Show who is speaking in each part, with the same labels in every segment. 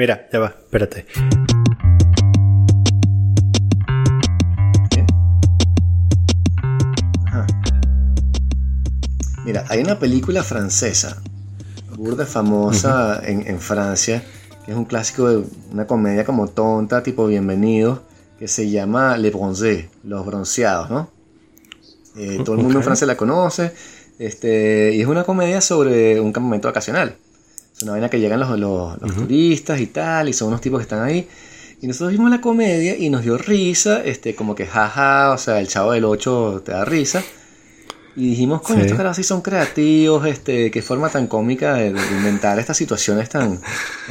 Speaker 1: Mira, ya va, espérate.
Speaker 2: Mira, hay una película francesa, burda famosa en, en Francia, que es un clásico de una comedia como tonta, tipo Bienvenido, que se llama Les Bronzés, Los Bronceados, ¿no? Eh, todo el mundo en Francia la conoce, este, y es una comedia sobre un campamento vacacional. Es una vaina que llegan los, los, los turistas y tal, y son unos tipos que están ahí. Y nosotros vimos la comedia y nos dio risa, este, como que jaja, o sea, el chavo del 8 te da risa. Y dijimos, coño,
Speaker 1: Sí.
Speaker 2: estos caras sí son creativos, este, qué forma tan cómica de, de inventar estas situaciones tan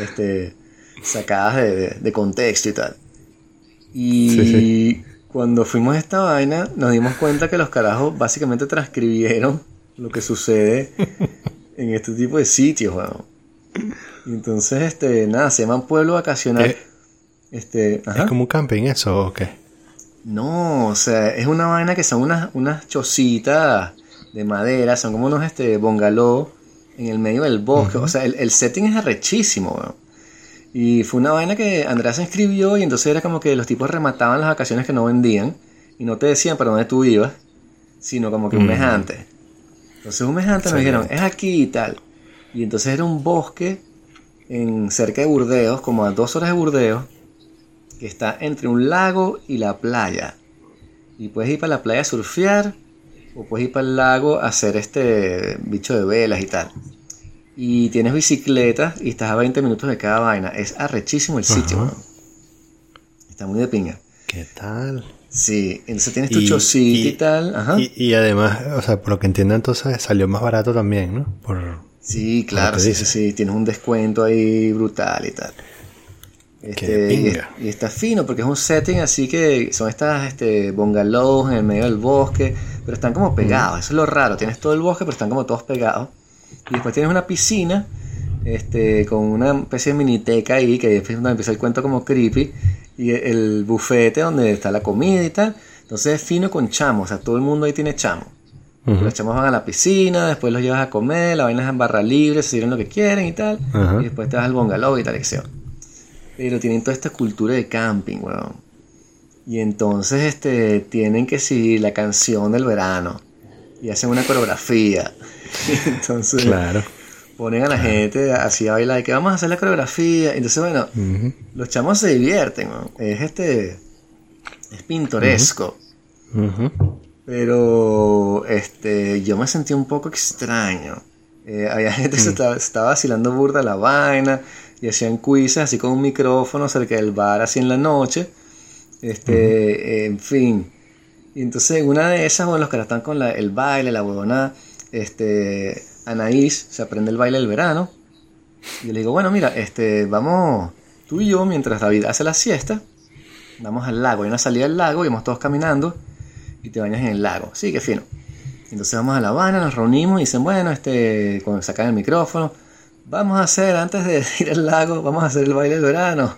Speaker 2: este, sacadas de, de- de contexto y tal. Y
Speaker 1: Sí, sí.
Speaker 2: cuando fuimos a esta vaina, nos dimos cuenta que los carajos básicamente transcribieron lo que sucede en este tipo de sitios, weón. Y entonces, este, nada, se llaman pueblo vacacional.
Speaker 1: Eh,
Speaker 2: este, ajá.
Speaker 1: ¿Es como un camping eso o qué?
Speaker 2: No, o sea, es una vaina que son unas, unas chocitas de madera, son como unos este, bungalow en el medio del bosque. O sea, el, el setting es arrechísimo, weón. Y fue una vaina que Andrea se inscribió y entonces era como que los tipos remataban las vacaciones que no vendían y no te decían para dónde tú ibas, sino como que un mes
Speaker 1: Mm.
Speaker 2: antes. Entonces un mes antes nos dijeron, es aquí y tal. Y entonces era un bosque en cerca de Burdeos, como a dos horas de Burdeos, que está entre un lago y la playa. Y puedes ir para la playa a surfear o puedes ir para el lago a hacer este bicho de velas y tal. Y tienes bicicletas y estás a 20 minutos de cada vaina. Es arrechísimo el sitio. Está muy de pinga.
Speaker 1: ¿Qué tal?
Speaker 2: Sí, entonces tienes tu chocito y, tal. Ajá.
Speaker 1: Y, y además, o sea, por lo que entiendo entonces salió más barato también, ¿no? Por,
Speaker 2: sí, claro, sí, sí, sí. Tienes un descuento ahí brutal y tal. Este, y, y está fino porque es un setting así que son estas este, bungalows en el medio del bosque, pero están como pegados, eso es lo raro, tienes todo el bosque pero están como todos pegados. Y después tienes una piscina este, con una especie de miniteca ahí, que después es donde empieza el cuento como creepy, y el bufete donde está la comida y tal. Entonces es fino con chamo, o sea, todo el mundo ahí tiene chamo. Los chamos van a la piscina, después los llevas a comer, la vaina es en barra libre, se sirven lo que quieren y tal. Y después te vas al bungalow y tal, yo. Pero tienen toda esta cultura de camping, weón. Y entonces este, tienen que seguir la canción del verano. Y hacen una coreografía. entonces
Speaker 1: Claro.
Speaker 2: ponen a la gente así a bailar, que vamos a hacer la coreografía. Entonces, bueno, los chamos se divierten, weón. Es este. Es pintoresco. Pero este, yo me sentí un poco extraño. Eh, había gente que se estaba, estaba vacilando burda la vaina y hacían quizzes así con un micrófono cerca del bar así en la noche. Este, eh, en fin. Y entonces en una de esas, bueno, los que están con la- el baile, la huevona, este, Anaís se aprende el baile del verano. Y yo le digo, bueno, mira, este, vamos, tú y yo, mientras David hace la siesta, vamos al lago. Hay una salida al lago y vamos todos caminando y te bañas en el lago. Sí, qué fino. Entonces vamos a La Habana, nos reunimos y dicen, bueno, este, cuando sacan el micrófono, vamos a hacer, antes de ir al lago, vamos a hacer el baile del verano.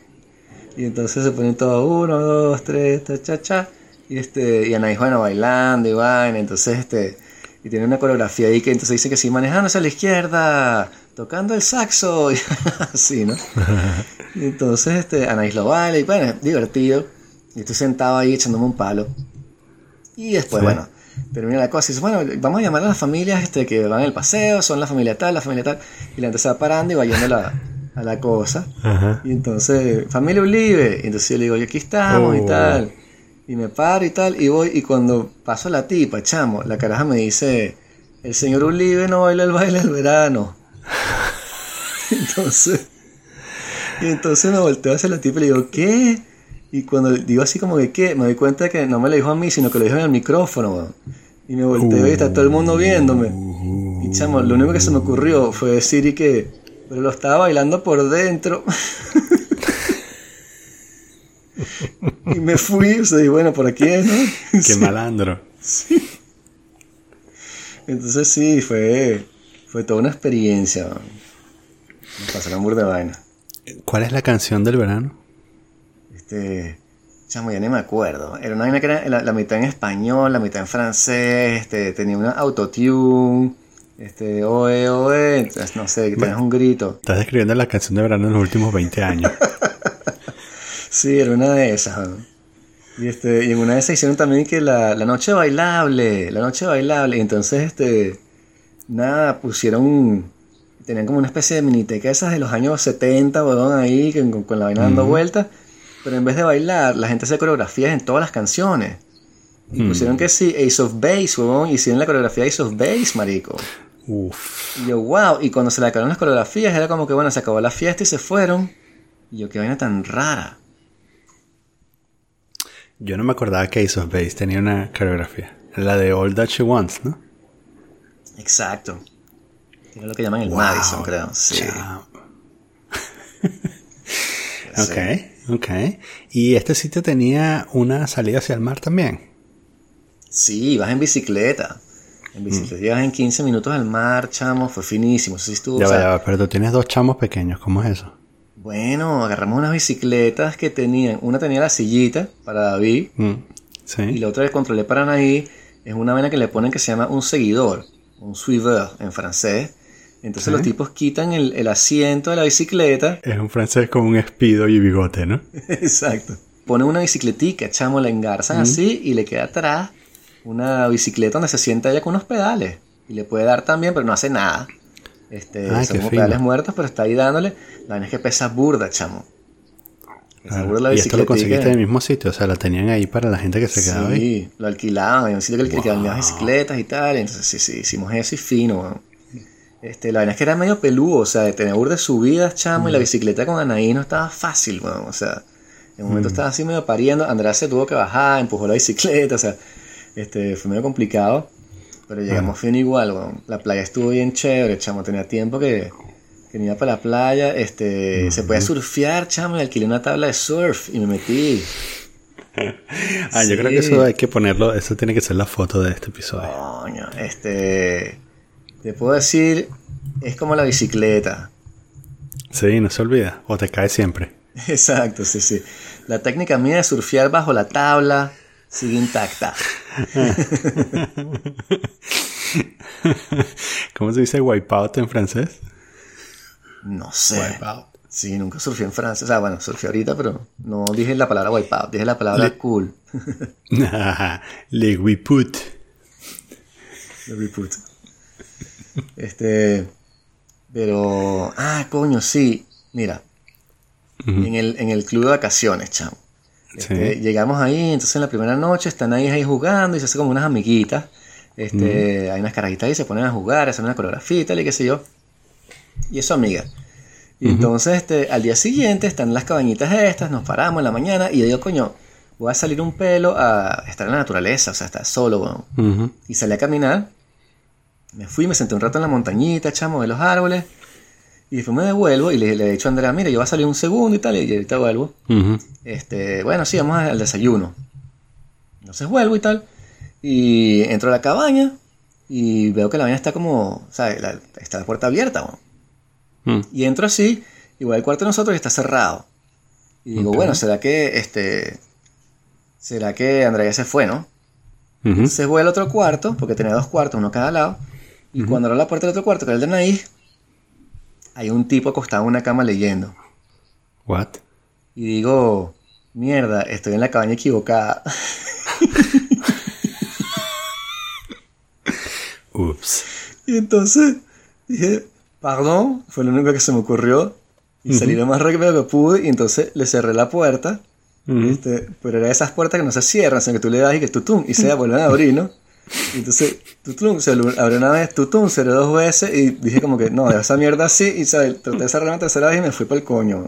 Speaker 2: Y entonces se ponen todos, uno, dos, tres, ta, cha, cha. Y este, y Anaís, bueno, bailando y vaina, entonces este, y tiene una coreografía ahí que entonces dice que sí, manejándose a la izquierda, tocando el saxo, y así, ¿no? Y entonces este, Anaís lo baila y bueno, es divertido. Y estoy sentado ahí echándome un palo. Y después,
Speaker 1: Sí.
Speaker 2: bueno, termina la cosa y dice, bueno, vamos a llamar a las familias este, que van el paseo, son la familia tal, la familia tal. Y la gente se va parando y va yendo a la, a la cosa.
Speaker 1: Ajá.
Speaker 2: Y entonces, familia Ulibe. Y entonces yo le digo, y aquí estamos y
Speaker 1: Oh.
Speaker 2: tal. Y me paro y tal. Y voy, y cuando paso la tipa, chamo, la caraja me dice, el señor Ulibe no baila el baile del verano. entonces, y entonces me volteo hacia la tipa y le digo, ¿qué? Y cuando digo así como que, ¿qué? Me doy cuenta que no me lo dijo a mí, sino que lo dijo en el micrófono, weón. Y me volteo y está todo el mundo viéndome. Y chamo, lo único que se me ocurrió fue decir y que, pero lo estaba bailando por dentro. y me fui, o sea, y bueno, por aquí es, ¿no?
Speaker 1: Qué
Speaker 2: Sí.
Speaker 1: malandro.
Speaker 2: Entonces sí, fue, fue toda una experiencia. Me pasaron burda de vaina.
Speaker 1: ¿Cuál es la canción del verano?
Speaker 2: Este, chamo, ya ni me acuerdo. Era una vaina que era la, la mitad en español, la mitad en francés, este, tenía una autotune. Este, oe, oe, entonces, no sé, que un grito.
Speaker 1: Estás describiendo la canción de verano en los últimos 20 años.
Speaker 2: Sí, era una de esas. ¿no? Y, este, y en una de esas hicieron también que la, la noche bailable, la noche bailable. Y entonces, este, nada, pusieron, tenían como una especie de miniteca esas de los años 70, weón, ahí, con, con la vaina dando vueltas. Pero en vez de bailar, la gente hace coreografías en todas las canciones. Y pusieron que sí, Ace of Base, weón, hicieron la coreografía de Ace of Base, marico.
Speaker 1: Uf.
Speaker 2: Y yo, wow, y cuando se le acabaron las coreografías, era como que, bueno, se acabó la fiesta y se fueron. Y yo, qué vaina tan rara.
Speaker 1: Yo no me acordaba que Ace of Base tenía una coreografía. La de All That She Wants, ¿no?
Speaker 2: Exacto. Tiene lo que llaman el
Speaker 1: Wow.
Speaker 2: Madison, creo. Sí.
Speaker 1: Ok, ok. Y este sitio tenía una salida hacia el mar también.
Speaker 2: Sí, vas en bicicleta. En bicicleta llegas en 15 minutos al mar, chamo. Fue finísimo. Eso sí estuvo.
Speaker 1: Ya
Speaker 2: o
Speaker 1: va, ya va, pero tú tienes dos chamos pequeños, ¿cómo es eso?
Speaker 2: Bueno, agarramos unas bicicletas que tenían. Una tenía la sillita para David.
Speaker 1: Mm,
Speaker 2: Y
Speaker 1: Sí.
Speaker 2: la otra que controlé para Anaí es una vaina que le ponen que se llama un seguidor. Un suiveur en francés. Entonces
Speaker 1: Sí.
Speaker 2: los tipos quitan el, el asiento de la bicicleta
Speaker 1: Es un francés con un espido y bigote, ¿no?
Speaker 2: Exacto. Ponen una bicicletica, chamo, la engarzan así y le queda atrás una bicicleta donde se sienta ella con unos pedales. Y le puede dar también, pero no hace nada. Este,
Speaker 1: Ay,
Speaker 2: son
Speaker 1: qué
Speaker 2: como
Speaker 1: fino.
Speaker 2: pedales muertos, pero está ahí dándole. La vaina es que pesa burda, chamo. Pesa burda la
Speaker 1: Y esto lo conseguiste en el mismo sitio, o sea, la tenían ahí para la gente que se quedaba ahí.
Speaker 2: Sí, lo alquilaban, en un sitio que
Speaker 1: Wow.
Speaker 2: alquilaban las bicicletas y tal. Entonces, sí, sí, hicimos eso y fino, weón. Este, la vaina es que era medio peludo, o sea, de tener burda de subidas, chamo, y la bicicleta con Anaí no estaba fácil, weón. O sea, en un momento estaba así medio pariendo, Andrea se tuvo que bajar, empujó la bicicleta, o sea, este, fue medio complicado. Pero llegamos fino igual, weón. La playa estuvo bien chévere, chamo, tenía tiempo que, que iba para la playa, este, se podía surfear, chamo, y alquilé una tabla de surf y me metí.
Speaker 1: Ah, yo creo que eso hay que ponerlo, eso tiene que ser la foto de este episodio.
Speaker 2: Coño, este. Te puedo decir, es como la bicicleta.
Speaker 1: Sí, no se olvida, o te cae siempre.
Speaker 2: Exacto, sí, sí. La técnica mía de surfear bajo la tabla sigue intacta.
Speaker 1: ¿Cómo se dice wipeout en francés?
Speaker 2: No sé.
Speaker 1: Wipeout.
Speaker 2: Sí, nunca surfé en Francia. O sea, bueno, surfé ahorita, pero no dije la palabra wipeout, dije la palabra
Speaker 1: Le-
Speaker 2: cool.
Speaker 1: Le wiput.
Speaker 2: De reboot. Este. Pero. Ah, coño, sí. Mira. en, el, en el club de vacaciones, chamo. Este,
Speaker 1: Sí.
Speaker 2: Llegamos ahí, entonces en la primera noche están ahí, ahí jugando y se hacen como unas amiguitas. Este, Hay unas carajitas ahí, se ponen a jugar, hacen una coreografía y tal y qué sé yo. Y eso, amiga. Y entonces este, al día siguiente están las cabañitas estas, nos paramos en la mañana y yo digo, coño, voy a salir un pelo a estar en la naturaleza, o sea, estar solo. Y salí a caminar. Me fui, me senté un rato en la montañita, chamo, de los árboles. Y después me devuelvo y le, le he dicho a Andrea, mira, yo voy a salir un segundo y tal, y ahorita vuelvo. Este, bueno, sí, vamos al desayuno. Entonces vuelvo y tal. Y entro a la cabaña y veo que la cabaña está como, o sea, la- está la puerta abierta. ¿no?
Speaker 1: Mm.
Speaker 2: Y entro así, igual el cuarto de nosotros está cerrado. Y digo, bueno, ¿será que este... ¿Será que Andrea ya se fue, no?
Speaker 1: Ujú.
Speaker 2: Entonces voy al otro cuarto, porque tenía dos cuartos, uno a cada lado. Y cuando abro la puerta del otro cuarto, que era el de Anaís, hay un tipo acostado en una cama leyendo.
Speaker 1: What?
Speaker 2: Y digo, mierda, estoy en la cabaña equivocada.
Speaker 1: Ups.
Speaker 2: y entonces dije, perdón, fue lo único que se me ocurrió. Y salí lo más rápido que pude. Y entonces le cerré la puerta. Este, pero era de esas puertas que no se cierran, sino que tú le das y que tutum, y se vuelven a abrir, ¿no? Y entonces, tutum, se lo- abrió una vez, tutum, cerré dos veces y dije como que, no, deja esa mierda así, y traté de cerrar una tercera vez y me fui para el coño.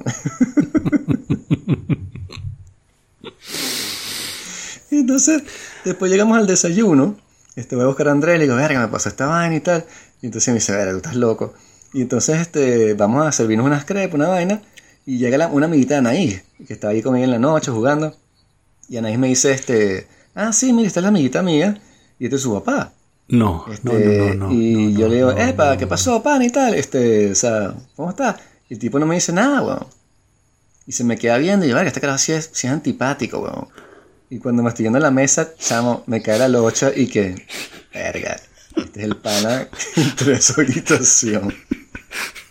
Speaker 2: y entonces, después llegamos al desayuno, este, voy a buscar a Andrés, le digo, verga, me pasó esta vaina y tal, y entonces me dice, verga, tú estás loco. Y entonces, este, vamos a servirnos unas crepes, una vaina, y llega una amiguita de Anaís, que estaba ahí con ella en la noche jugando. Y Anaís me dice, este, ah, sí, mira, esta es la amiguita mía. Y este es su papá.
Speaker 1: No,
Speaker 2: Este,
Speaker 1: no, no, no, no.
Speaker 2: y
Speaker 1: no,
Speaker 2: yo
Speaker 1: no,
Speaker 2: le digo,
Speaker 1: no,
Speaker 2: epa,
Speaker 1: no,
Speaker 2: ¿qué pasó, pan y tal? Este, o sea, ¿cómo está? Y el tipo no me dice nada, weón. Y se me queda viendo y yo, verga, este carajo sí es, sí es antipático, weón. Y cuando me estoy yendo a la mesa, chamo, me cae la locha y que, verga, Este es el pana entre su habitación.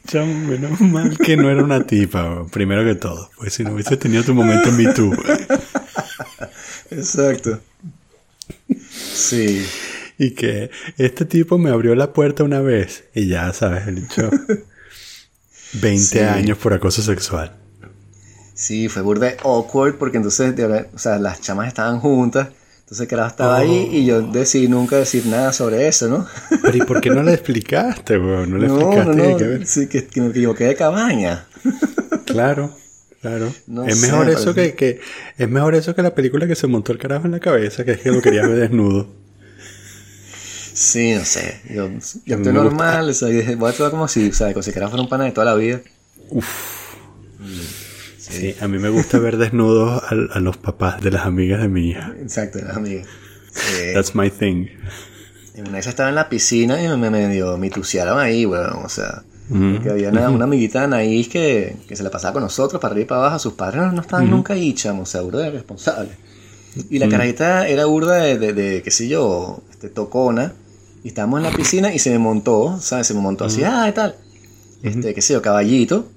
Speaker 1: Chamo, menos mal que no era una tipa, weón, primero que todo. Pues si no hubiese tenido tu momento en Me Too.
Speaker 2: Exacto. Sí.
Speaker 1: Y que este tipo me abrió la puerta una vez y ya, ¿sabes? El hecho 20
Speaker 2: Sí.
Speaker 1: años por acoso sexual.
Speaker 2: Sí, fue burda awkward porque entonces, o sea, las chamas estaban juntas. Entonces, que estaba ahí y yo decidí nunca decir nada sobre eso, ¿no?
Speaker 1: Pero ¿y por qué no le explicaste, weón? No le
Speaker 2: No, no,
Speaker 1: explicaste
Speaker 2: no.
Speaker 1: que ver.
Speaker 2: Sí, que, que me equivoqué de cabaña.
Speaker 1: Claro, claro.
Speaker 2: No
Speaker 1: es
Speaker 2: sé,
Speaker 1: mejor eso
Speaker 2: parece-
Speaker 1: que, que es mejor eso que la película que se montó el carajo en la cabeza, que es que lo quería ver desnudo.
Speaker 2: Sí, no sé. Yo, yo
Speaker 1: me gusta.
Speaker 2: normal, o sea, voy a actuar como si, o sea, como si fuera un pana de toda la vida.
Speaker 1: Sí, a mí me gusta ver desnudos a, a los papás de las amigas de mi hija.
Speaker 2: Exacto, era amiga. Sí.
Speaker 1: That's my thing.
Speaker 2: Una vez estaba en la piscina y me medio mitusearon ahí, weón. O sea, Que había una, una amiguita de Anaís que, que se la pasaba con nosotros para arriba y para abajo. Sus padres no, no estaban nunca ahí, chamo, o sea, burda de responsable. Y la carajita era burda de, de, de, qué sé yo, este, tocona. Y estábamos en la piscina y se me montó, ¿sabes? Se me montó así, ah, y tal. Este, qué sé yo, caballito.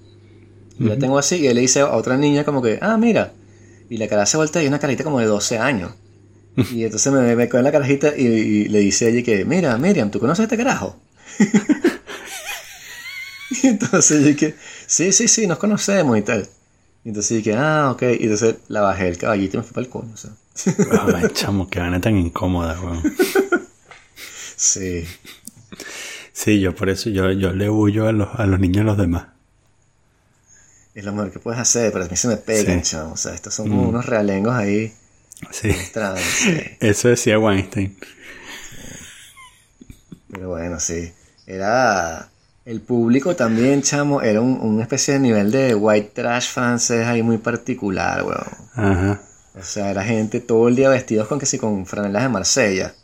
Speaker 2: Y la tengo así y él le dice a otra niña como que, ah, mira. Y la cara se voltea y es una carajita como de 12 años. Y entonces me, me coge la carajita y, y le dice a ella que, mira, Miriam, ¿tú conoces a este carajo? y entonces yo dije, sí, sí, sí, nos conocemos y tal. Y entonces dije, ah, ok. Y entonces la bajé el caballito y me fui para el coño. O sea.
Speaker 1: Ay, chamo, que vaina tan incómoda, weón.
Speaker 2: Sí.
Speaker 1: Sí, yo por eso yo, yo le huyo a los, a los niños a los demás.
Speaker 2: Es lo mejor que puedes hacer, pero a mí se me pegan,
Speaker 1: Sí.
Speaker 2: chamo. O sea, estos son como unos realengos ahí.
Speaker 1: Sí. Eso decía Weinstein.
Speaker 2: Pero bueno, sí. Era. El público también, chamo, era un, una especie de nivel de white trash francés ahí muy particular, weón.
Speaker 1: Ajá.
Speaker 2: O sea, era gente todo el día vestidos con que sí, con franelas de Marsella,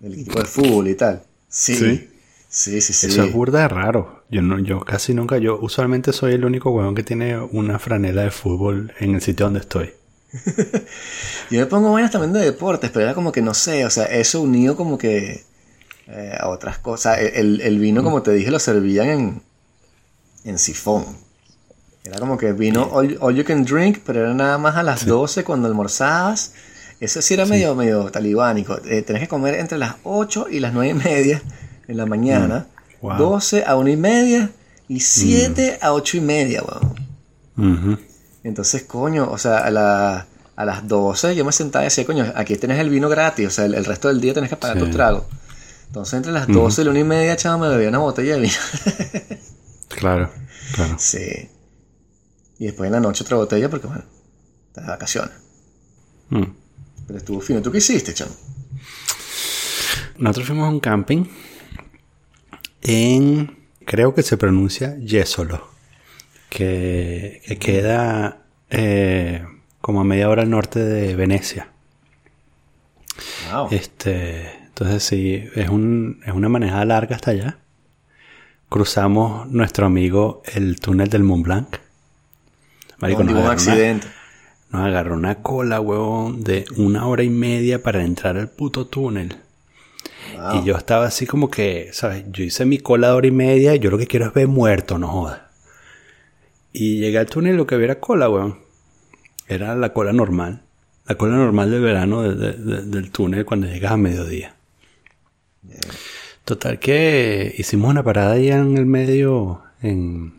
Speaker 2: del equipo de fútbol y tal. Sí.
Speaker 1: Sí.
Speaker 2: Sí, sí, sí.
Speaker 1: Eso es burda de raro. Yo no, yo casi nunca, yo usualmente soy el único huevón que tiene una franela de fútbol en el sitio donde estoy.
Speaker 2: Yo me pongo buenas también de deportes, pero era como que no sé, o sea, eso unido como que eh, a otras cosas. El, el- vino, como te dije, lo servían en, en sifón. Era como que vino all, all you can drink, pero era nada más a las 12 cuando almorzabas. Eso sí era medio, medio talibánico. Eh, tenés que comer entre las 8 y las 9 y media en la mañana.
Speaker 1: Mm. Wow.
Speaker 2: 12 a 1 y media y 7 a 8 y media, weón. Entonces, coño, o sea, a, la- a las 12 yo me sentaba y decía, coño, aquí tenés el vino gratis, o sea, el, el resto del día tenés que pagar
Speaker 1: Sí.
Speaker 2: tus tragos. Entonces, entre las 12 y la 1 y media, chaval, me bebía una botella de vino.
Speaker 1: Claro, claro.
Speaker 2: sí. Y después en la noche otra botella porque, bueno, estás de vacaciones.
Speaker 1: Mm.
Speaker 2: Pero estuvo fino. ¿Tú qué hiciste, chamo?
Speaker 1: Nosotros fuimos a un camping en, creo que se pronuncia Yesolo, que, que queda eh, como a media hora al norte de Venecia.
Speaker 2: Wow.
Speaker 1: Este, entonces sí, es, un, es una manejada larga hasta allá. Cruzamos nuestro amigo el túnel del Mont Blanc. Marico, nos
Speaker 2: un
Speaker 1: una-
Speaker 2: accidente.
Speaker 1: nos agarró una cola, huevón, de una hora y media para entrar al puto túnel.
Speaker 2: Wow.
Speaker 1: Y yo estaba así como que, ¿sabes? Yo hice mi cola de hora y media y yo lo que quiero es ver muerto, no joda. Y llegué al túnel y lo que había era cola, weón. Era la cola normal. La cola normal del verano de- de- de- del túnel cuando llegas a mediodía. Total que hicimos una parada ahí en el medio, en,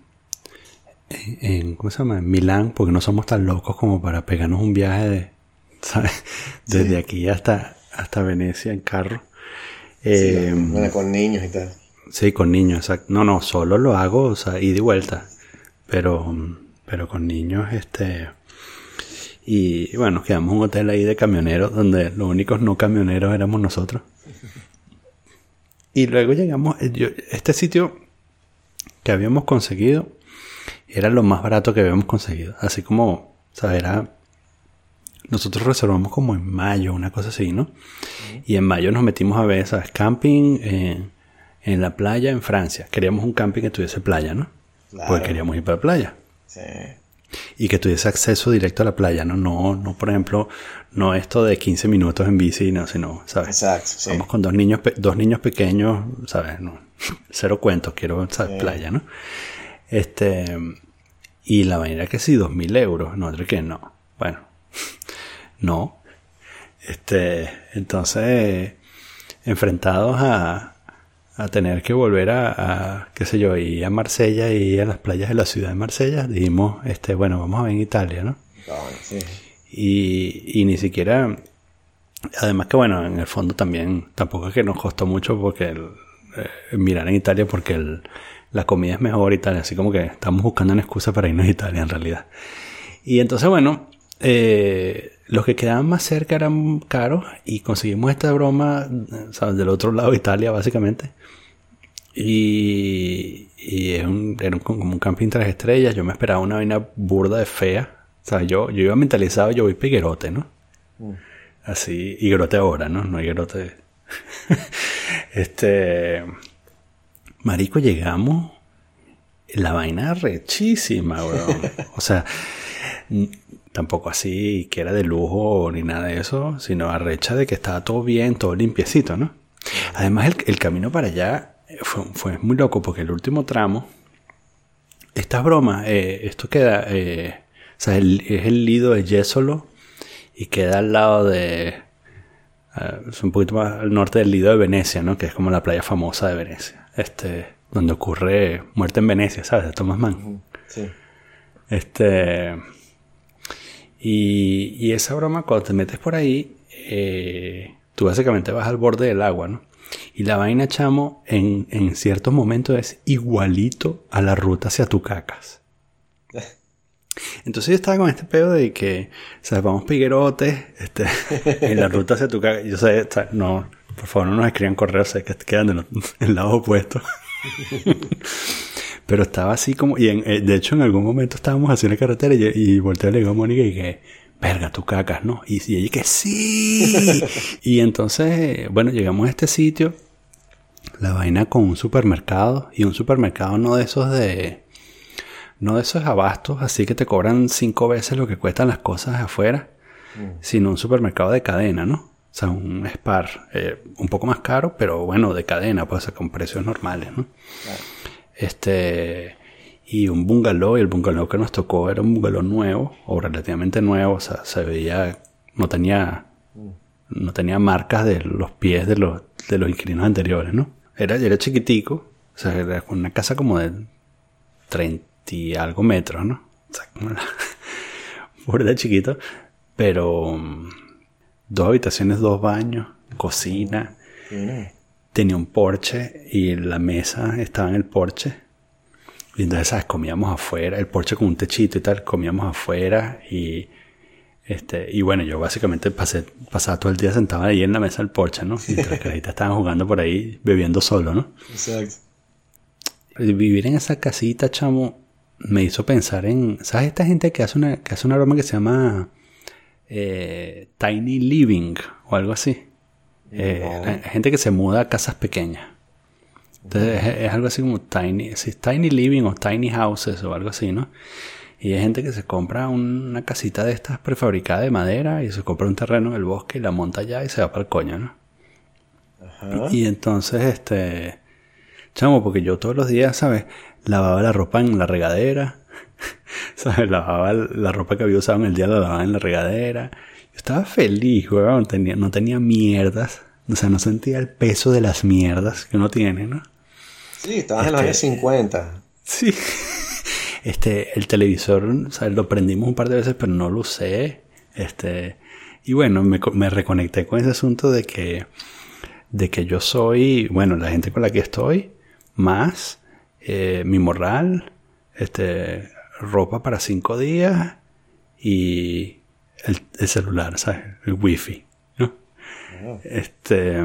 Speaker 1: en, en- ¿cómo se llama? En Milán, porque no somos tan locos como para pegarnos un viaje de, ¿sabes? Desde aquí hasta, hasta Venecia en carro.
Speaker 2: Sí,
Speaker 1: Eh,
Speaker 2: bueno, con niños y tal.
Speaker 1: Sí, con niños, exacto. No, no, solo lo hago, o sea, ida y vuelta. Pero, pero con niños, este. Y bueno, nos quedamos en un hotel ahí de camioneros, donde los únicos no camioneros éramos nosotros. Y luego llegamos, eh, yo- este sitio que habíamos conseguido era lo más barato que habíamos conseguido. Así como, o sea, era. Nosotros reservamos como en mayo, una cosa así, ¿no? Y en mayo nos metimos a ver, ¿sabes? Camping en, en la playa en Francia. Queríamos un camping que tuviese playa, ¿no?
Speaker 2: Claro.
Speaker 1: Porque queríamos ir para la playa.
Speaker 2: Sí.
Speaker 1: Y que tuviese acceso directo a la playa, ¿no? No, no por ejemplo, no esto de 15 minutos en bici, no, sino, ¿sabes?
Speaker 2: Exacto, sí.
Speaker 1: Vamos con dos niños, dos niños pequeños, ¿sabes? No, cero cuentos, quiero, ¿sabes? Playa, ¿no? Este, y la vaina que sí, dos mil euros, no, que no. Bueno, no. Este, entonces, enfrentados a, a tener que volver a, a, qué sé yo, ir a Marsella y a las playas de la ciudad de Marsella, dijimos, este, bueno, vamos a ver en Italia, ¿no?
Speaker 2: Sí.
Speaker 1: Y, y ni siquiera, además que bueno, en el fondo también, tampoco es que nos costó mucho porque el, eh, mirar en Italia porque el, la comida es mejor y tal, así como que estamos buscando una excusa para irnos a Italia en realidad. Y entonces bueno, eh, los que quedaban más cerca eran caros y conseguimos esta broma, ¿sabes? Del otro lado de Italia básicamente. Y, y es un, era un- como un camping tres estrellas. Yo me esperaba una vaina burda de fea. O sea, yo, yo iba mentalizado, yo voy piguerote, ¿no? Así, y grote ahora, ¿no? No hay grote. este. Marico, llegamos. La vaina rechísima, weón. O sea, tampoco así que era de lujo ni nada de eso, sino arrecha de que estaba todo bien, todo limpiecito, ¿no? Además, el, el camino para allá fue, fue muy loco porque el último tramo, estas bromas, eh, esto queda, eh, o sea, el- es el lido de Yesolo y queda al lado de, eh, es un poquito más al norte del lido de Venecia, ¿no? Que es como la playa famosa de Venecia, este, donde ocurre Muerte en Venecia, ¿sabes? De Thomas Mann.
Speaker 2: Sí.
Speaker 1: Este. Y, y esa broma, cuando te metes por ahí, eh, tú básicamente vas al borde del agua, ¿no? Y la vaina, chamo, en, en ciertos momentos es igualito a la ruta hacia Tucacas. Entonces yo estaba con este pedo de que, o sea, vamos piguerotes, este, en la ruta hacia Tucacas. Yo sé, está- no, por favor no nos escriban correos, sé que quedan del el lado opuesto. Pero estaba así como, y en- eh, de hecho en algún momento estábamos haciendo la carretera y, y volteé y le digo a Mónica y que, verga, tú cacas, ¿no? Y, y ella que sí. y entonces, eh, bueno, llegamos a este sitio, la vaina con un supermercado, y un supermercado no de esos de, no de esos abastos, así que te cobran cinco veces lo que cuestan las cosas afuera, sino un supermercado de cadena, ¿no? O sea, un Spar, eh, un poco más caro, pero bueno, de cadena, pues con precios normales, ¿no? Este, y un bungalow, y el bungalow que nos tocó era un bungalow nuevo, o relativamente nuevo, o sea, se veía, no tenía, no tenía marcas de los pies de los, de los inquilinos anteriores, ¿no? Era, era chiquitico, o sea, era una casa como de 30 y algo metros, ¿no? O sea, como la, burda chiquito, pero mm, dos habitaciones, dos baños, cocina,
Speaker 2: Tiene.
Speaker 1: Tenía un porche y la mesa estaba en el porche. Y entonces, ¿sabes? Comíamos afuera, el porche con un techito y tal, comíamos afuera y este, y bueno, yo básicamente pasé, pasaba todo el día sentado ahí en la mesa del porche, ¿no? Mientras las carajitas estaban jugando por ahí, bebiendo solo, ¿no?
Speaker 2: Exacto.
Speaker 1: Vivir en esa casita, chamo, me hizo pensar en, ¿sabes? Esta gente que hace una, que hace una broma que se llama eh, Tiny Living o algo así. Eh,
Speaker 2: No.
Speaker 1: la- gente que se muda a casas pequeñas. Entonces es, es algo así como tiny, sí, tiny living o tiny houses o algo así, ¿no? Y hay gente que se compra un- una casita de estas prefabricada de madera y se compra un terreno en el bosque y la monta allá y se va para el coño, ¿no?
Speaker 2: Ajá.
Speaker 1: Y entonces, este, chamo, porque yo todos los días, ¿sabes? Lavaba la ropa en la regadera, ¿sabes? Lavaba la ropa que había usado en el día, la lavaba en la regadera. Estaba feliz, weón, tenía, no tenía mierdas, o sea, no sentía el peso de las mierdas que uno tiene, ¿no?
Speaker 2: Sí, estabas en los años 50.
Speaker 1: Sí. Este, el televisor, ¿sabes? Lo prendimos un par de veces, pero no lo usé. Este, y bueno, me, me reconecté con ese asunto de que, de que yo soy, bueno, la gente con la que estoy, más eh, mi moral, este, ropa para cinco días y el, el celular, ¿sabes? El wifi, ¿no? Este,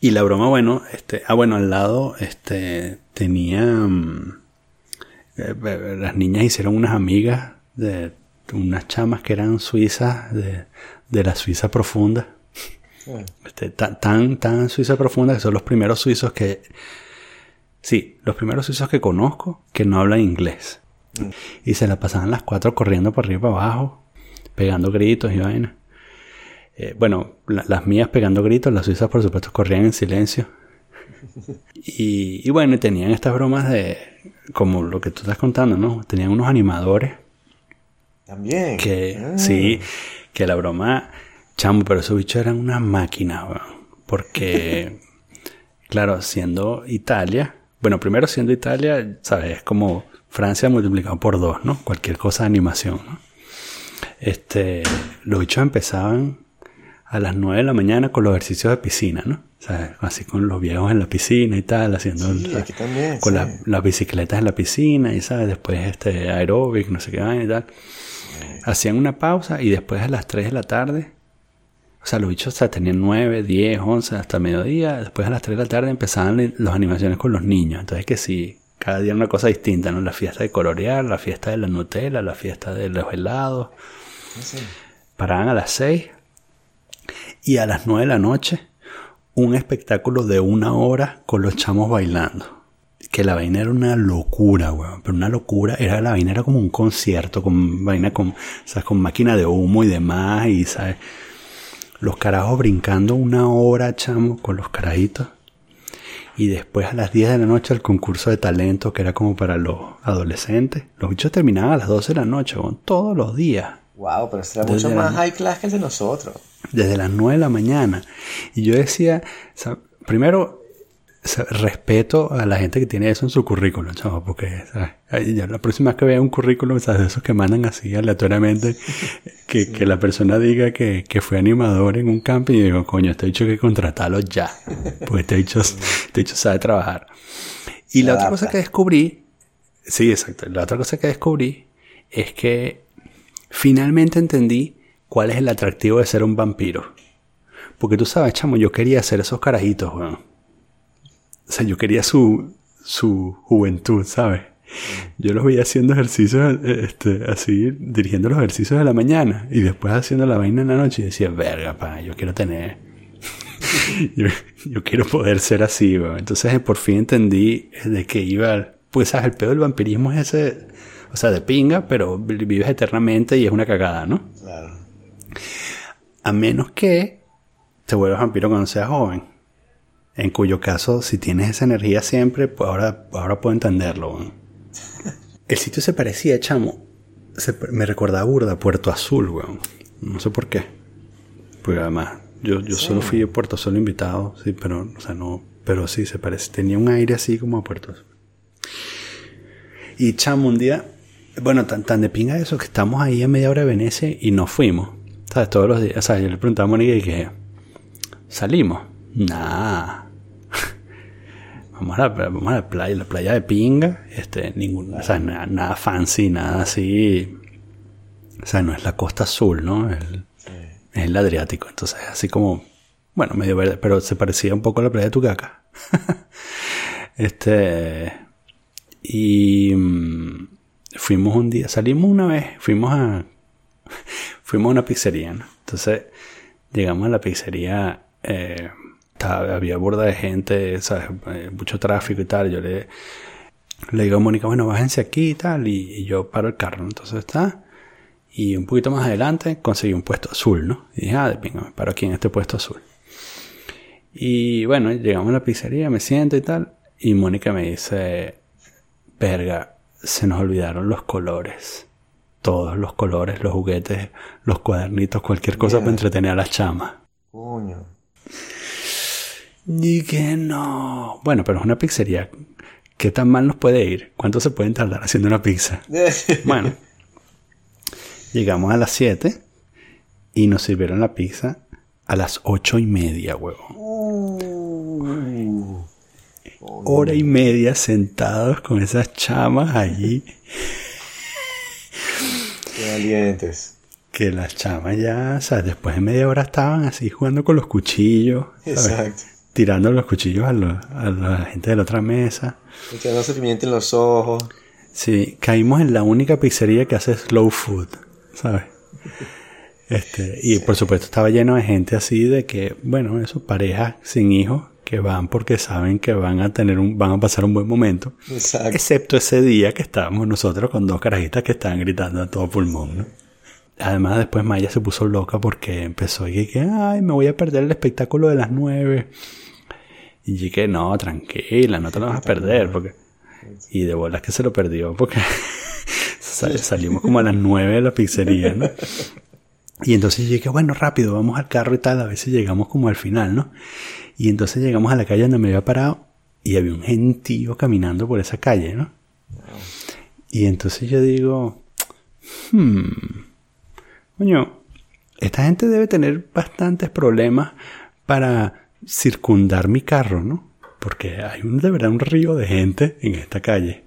Speaker 1: y la broma, bueno, este, ah, bueno, al lado, este, tenía, mm, eh, las niñas hicieron unas amigas de unas chamas que eran suizas de, de la Suiza profunda.
Speaker 2: Ah,
Speaker 1: Este, tan, tan, tan Suiza profunda que son los primeros suizos que, sí, los primeros suizos que conozco que no hablan inglés. Y se la pasaban las cuatro corriendo por arriba y para abajo, pegando gritos y vaina. Eh, bueno, las mías pegando gritos, las suizas por supuesto corrían en silencio. Y, y bueno, tenían estas bromas de, como lo que tú estás contando, ¿no? Tenían unos animadores.
Speaker 2: También.
Speaker 1: Que,
Speaker 2: Ah.
Speaker 1: sí, que la broma, chamo, pero esos bichos eran una máquina. Porque, claro, siendo Italia, bueno, primero siendo Italia, ¿sabes? Es como Francia multiplicado por dos, ¿no? Cualquier cosa de animación, ¿no? Este, los bichos empezaban a las 9 de la mañana con los ejercicios de piscina, ¿no? O sea, así con los viejos en la piscina y tal, haciendo
Speaker 2: Sí, aquí también,
Speaker 1: con
Speaker 2: sí.
Speaker 1: la- las bicicletas en la piscina y sabes, después este aeróbic, no sé qué y tal. Hacían una pausa y después a las 3 de la tarde, o sea, los bichos o sea, tenían 9, 10, 11 hasta mediodía, después a las 3 de la tarde empezaban las animaciones con los niños. Entonces que sí, cada día una cosa distinta, ¿no? La fiesta de colorear, la fiesta de la Nutella, la fiesta de los helados. Paraban a las 6 y a las 9 de la noche un espectáculo de una hora con los chamos bailando. Que la vaina era una locura, weón. Pero una locura. Era, la vaina era como un concierto con vaina con, ¿sabes? con máquina de humo y demás. Y, ¿sabes? Los carajos brincando una hora, chamo, con los carajitos. Y después a las 10 de la noche el concurso de talento, que era como para los adolescentes. Los bichos terminaban a las 12 de la noche, weón. Todos los días.
Speaker 2: Wow, pero será mucho
Speaker 1: la-
Speaker 2: más high class que el de nosotros.
Speaker 1: desde las 9 de la mañana. Y yo decía, primero, respeto a la gente que tiene eso en su currículum, chavo, porque ¿sabes? Ya la próxima vez que vea un currículum, ¿sabes? de esos que mandan así aleatoriamente, que, que la persona diga que, que fue animador en un camping, y digo, coño, este dicho que contratarlo ya, porque este dicho, este dicho sabe trabajar. Y
Speaker 2: Se
Speaker 1: la otra cosa que descubrí, sí, exacto, la otra cosa que descubrí es que finalmente entendí cuál es el atractivo de ser un vampiro. Porque tú sabes, chamo, yo quería hacer esos carajitos, weón. O sea, yo quería su, su juventud, ¿sabes? Yo los veía haciendo ejercicios, eh, este, así, dirigiendo los ejercicios de la mañana y después haciendo la vaina en la noche y decía, verga, pa, yo quiero tener, yo, yo quiero poder ser así, weón. Entonces, eh, por fin entendí eh, de qué iba, pues, ¿sabes? El pedo del vampirismo es ese, o sea, de pinga, pero vi- vives eternamente y es una cagada, ¿no?
Speaker 2: Claro.
Speaker 1: A menos que te vuelvas vampiro cuando seas joven. En cuyo caso, si tienes esa energía siempre, pues ahora, ahora puedo entenderlo. El sitio se parecía, chamo. se- me recordaba burda a Puerto Azul, weón. No sé por qué. Porque además, yo, yo solo fui a Puerto Azul invitado, sí, pero, o sea, no. Pero sí, se parece. Tenía un aire así como a Puerto Azul. Y chamo, un día, bueno, tan, tan de pinga eso que estamos ahí a media hora de Venecia y nos fuimos. ¿Sabes? Todos los días. O sea, yo le preguntaba a Mónica y que salimos. Nah. vamos, a la, vamos a la playa, la playa de pinga. Este, ningún, o sea, nada, nada fancy, nada así. O sea, no es la costa azul, ¿no? El- es el Adriático. Entonces, así como, bueno, medio verde, pero se parecía un poco a la playa de Tucaca. este. Y mm, fuimos un día, salimos una vez, fuimos a fuimos a una pizzería, ¿no? Entonces llegamos a la pizzería, eh, estaba- había burda de gente, ¿sabes? Eh, mucho tráfico y tal. Yo le, le digo a Mónica, bueno, bájense aquí y tal, y yo paro el carro. Entonces está, y un poquito más adelante conseguí un puesto azul, ¿no? Y dije, ah, de pinga, me paro aquí en este puesto azul. Y bueno, llegamos a la pizzería, me siento y tal, y Mónica me dice, verga, se nos olvidaron los colores. Todos los colores, los juguetes, los cuadernitos, cualquier cosa para
Speaker 2: Mierda.
Speaker 1: entretener a las chamas.
Speaker 2: Coño.
Speaker 1: Y que no. Bueno, pero es una pizzería. ¿Qué tan mal nos puede ir? ¿Cuánto se pueden tardar haciendo una pizza? Bueno, llegamos a las 7 y nos sirvieron la pizza a las ocho y media, huevón. Hora y media sentados con esas chamas allí.
Speaker 2: qué valientes.
Speaker 1: Que las chamas ya, o sea, después de media hora estaban así jugando con los cuchillos. ¿sabes?
Speaker 2: Exacto.
Speaker 1: Tirando los cuchillos a, los- a la gente de la otra mesa.
Speaker 2: Echándose pimienta en los ojos.
Speaker 1: Sí, caímos en la única pizzería que hace slow food, ¿sabes? Este, y por supuesto estaba lleno de gente así de que, bueno, eso, parejas sin hijos, que van porque saben que van a tener un, van a pasar un buen momento.
Speaker 2: Exacto.
Speaker 1: Excepto ese día que estábamos nosotros con dos carajitas que estaban gritando a todo pulmón, ¿no? Además, después Maya se puso loca porque empezó y que, ay, me voy a perder el espectáculo de las nueve. Y dije, no, tranquila, no te lo vas a perder. Porque... Y de bolas que se lo perdió porque salimos como a las nueve de la pizzería, ¿no? Y entonces dije, bueno, rápido, vamos al carro y tal, a veces llegamos como al final, ¿no? Y entonces llegamos a la calle donde me había parado y había un gentío caminando por esa calle, ¿no? Y entonces yo digo, hmm, coño, esta gente debe tener bastantes problemas para circundar mi carro, ¿no? Porque hay un, de verdad un río de gente en esta calle.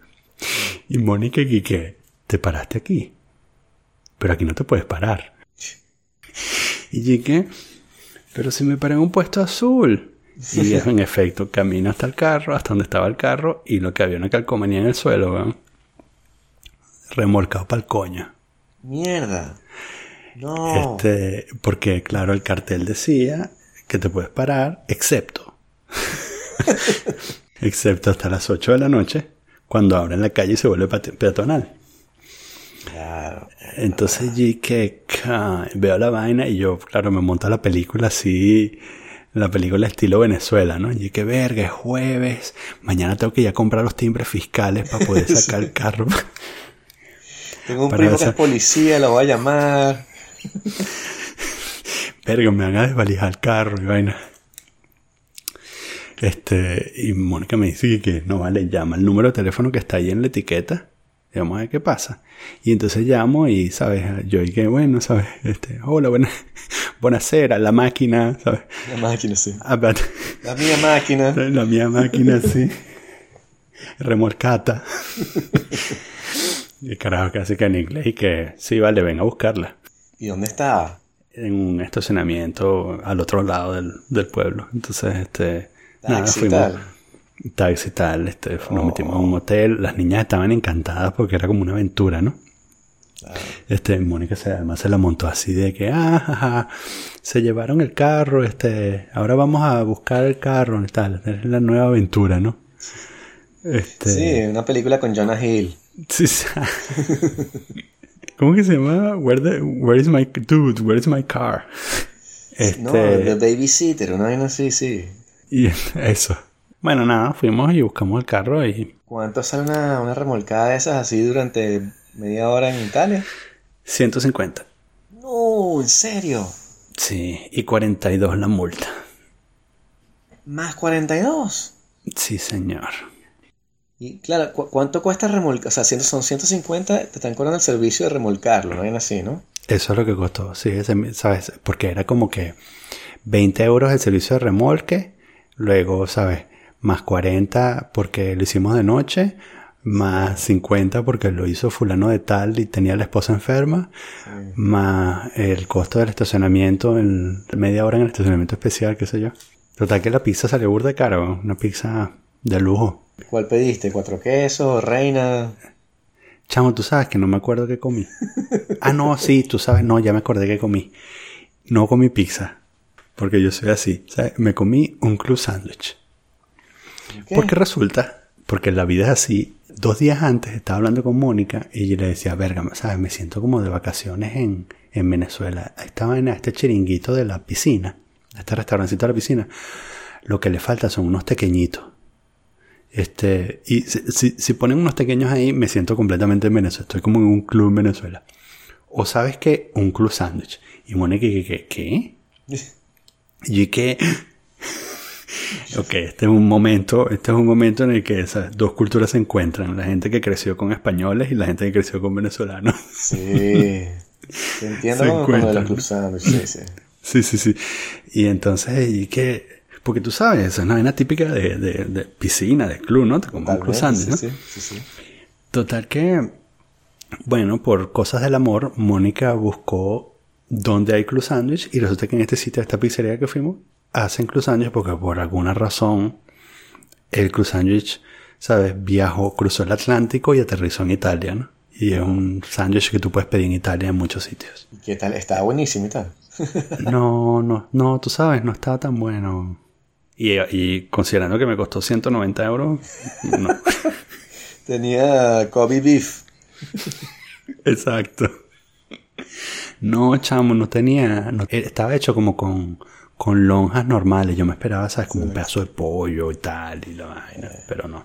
Speaker 1: Y Mónica y Quique, te paraste aquí. Pero aquí no te puedes parar. Y Quique, pero si me paré en un puesto azul. Y en efecto, camino hasta el carro, hasta donde estaba el carro, y lo que había una calcomanía en el suelo, ¿verdad? remolcado para el coño.
Speaker 2: Mierda. No.
Speaker 1: Este, porque claro, el cartel decía que te puedes parar, excepto. excepto hasta las 8 de la noche, cuando abren la calle y se vuelve peatonal.
Speaker 2: Claro.
Speaker 1: Entonces allí que veo la vaina y yo, claro, me monto la película así, la película estilo Venezuela, ¿no? Y que verga, es jueves, mañana tengo que ir a comprar los timbres fiscales para poder sacar el carro.
Speaker 2: Tengo un primo que es policía, lo voy a llamar.
Speaker 1: Verga, me van a desvalijar el carro y vaina. Este, y Mónica me dice que no vale, llama el número de teléfono que está ahí en la etiqueta. Y vamos a ver qué pasa. Y entonces llamo y, ¿sabes? Yo y que, bueno, ¿sabes? Este, hola, buena, buenasera, la máquina, ¿sabes?
Speaker 2: La máquina, sí.
Speaker 1: Ah, but-
Speaker 2: La mía máquina.
Speaker 1: la mía máquina, sí. Remolcata. y carajo, casi que en inglés. Y que, sí, vale, ven a buscarla.
Speaker 2: ¿Y dónde estaba?
Speaker 1: En un estacionamiento al otro lado del, del pueblo. Entonces, este... nada,
Speaker 2: Taxi,
Speaker 1: fuimos...
Speaker 2: tal.
Speaker 1: Taxi tal, este, nos
Speaker 2: Oh.
Speaker 1: metimos a un hotel, las niñas estaban encantadas porque era como una aventura, ¿no? Este, Mónica se, además se la montó así de que, ah, ja, ja, se llevaron el carro, este, ahora vamos a buscar el carro y tal, es la nueva aventura, ¿no? Este,
Speaker 2: Sí, una película con Jonah Hill.
Speaker 1: sí, sí. ¿Cómo que se llama? Where, the- where is my dude? Where is my car? Este,
Speaker 2: No, The Babysitter, una vaina así, sí.
Speaker 1: y eso. Bueno, nada, fuimos y buscamos el carro y
Speaker 2: ¿Cuánto sale una, una remolcada de esas así durante media hora en Italia?
Speaker 1: 150.
Speaker 2: No, en serio.
Speaker 1: Sí, y 42 la multa.
Speaker 2: Más 42.
Speaker 1: Sí, señor.
Speaker 2: Y claro, ¿cu- ¿cuánto cuesta remolcar? O sea, ciento- son 150, te están cobrando el servicio de remolcarlo, no viene así, ¿no?
Speaker 1: Eso es lo que costó, sí, ese- ¿sabes? Porque era como que 20 euros el servicio de remolque, luego, ¿sabes? Más 40 porque lo hicimos de noche, más 50 porque lo hizo fulano de tal y tenía la esposa enferma, más el costo del estacionamiento, en media hora en el estacionamiento especial, qué sé yo. Total que la pizza salió burda de cara, una pizza de lujo.
Speaker 2: ¿Cuál pediste? ¿Cuatro quesos? ¿Reina?
Speaker 1: Chamo, tú sabes que no me acuerdo qué comí. Ah, no, sí, tú sabes, no, ya me acordé que comí. No comí pizza, porque yo soy así. ¿sabes? Me comí un club sándwich.
Speaker 2: ¿Qué?
Speaker 1: Porque resulta, porque la vida es así. Dos días antes estaba hablando con Mónica y yo le decía, verga, ¿sabes? Me siento como de vacaciones en, en Venezuela. Estaba en este chiringuito de la piscina, este restaurancito de la piscina. Lo que le falta son unos pequeñitos. Este, y si, si- si ponen unos pequeños ahí, me siento completamente en Venezuela. Estoy como en un club en Venezuela. O sabes qué, un club sándwich. Y Mónica, ¿qué? ¿qué? ¿qué? Y que... ok, este es un momento, este es un momento en el que esas dos culturas se encuentran. La gente que creció con españoles y la gente que creció con venezolanos.
Speaker 2: Sí. Te entiendo
Speaker 1: Se
Speaker 2: como de
Speaker 1: encuentran.
Speaker 2: club sándwich, sí, sí.
Speaker 1: sí, sí, sí. Y entonces, y que... Porque tú sabes, es una vaina típica de, de, de piscina, de club, ¿no? Te comes un club
Speaker 2: sí,
Speaker 1: ¿no?
Speaker 2: sí, sí, sí.
Speaker 1: Total que, bueno, por cosas del amor, Mónica buscó dónde hay club sándwich y resulta que en este sitio, esta pizzería que fuimos, hacen club sándwich porque por alguna razón el club sándwich, ¿sabes? Viajó, cruzó el Atlántico y aterrizó en Italia, ¿no? Y es un sándwich que tú puedes pedir en Italia en muchos sitios.
Speaker 2: ¿Y ¿Qué tal? Estaba buenísimo y tal.
Speaker 1: No, no, no, tú sabes, no estaba tan bueno. Y, y considerando que me costó 190 euros, no.
Speaker 2: Tenía Kobe Beef.
Speaker 1: Exacto. No, chamo, no tenía. no- estaba hecho como con, con lonjas normales. Yo me esperaba, ¿sabes? Como un pedazo de pollo y tal, y la vaina. Pero no.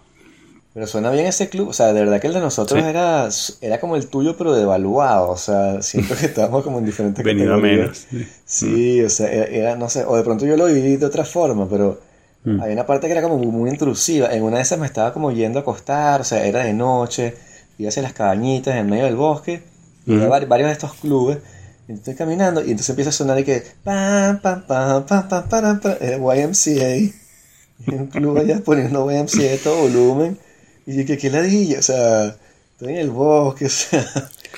Speaker 2: Pero suena bien ese club. O sea, de verdad que el de nosotros
Speaker 1: Sí.
Speaker 2: era, era como el tuyo, pero devaluado. O sea, siento que estábamos como en diferentes
Speaker 1: Venido a
Speaker 2: categorías.
Speaker 1: menos.
Speaker 2: Sí, o sea, era, era, no sé, o de pronto yo lo viví de otra forma, pero
Speaker 1: Mm.
Speaker 2: había una parte que era como muy, intrusiva. En una de esas me estaba como yendo a acostar, o sea, era de noche, iba hacia las cabañitas en medio del bosque, y había varios de estos clubes, estoy caminando, y entonces empieza a sonar y que pam, pam, pam, pam, pam, pam, pam, era YMCA, y un club allá poniendo YMCA a todo volumen, y yo que qué ladilla, o sea, estoy en el bosque, o sea,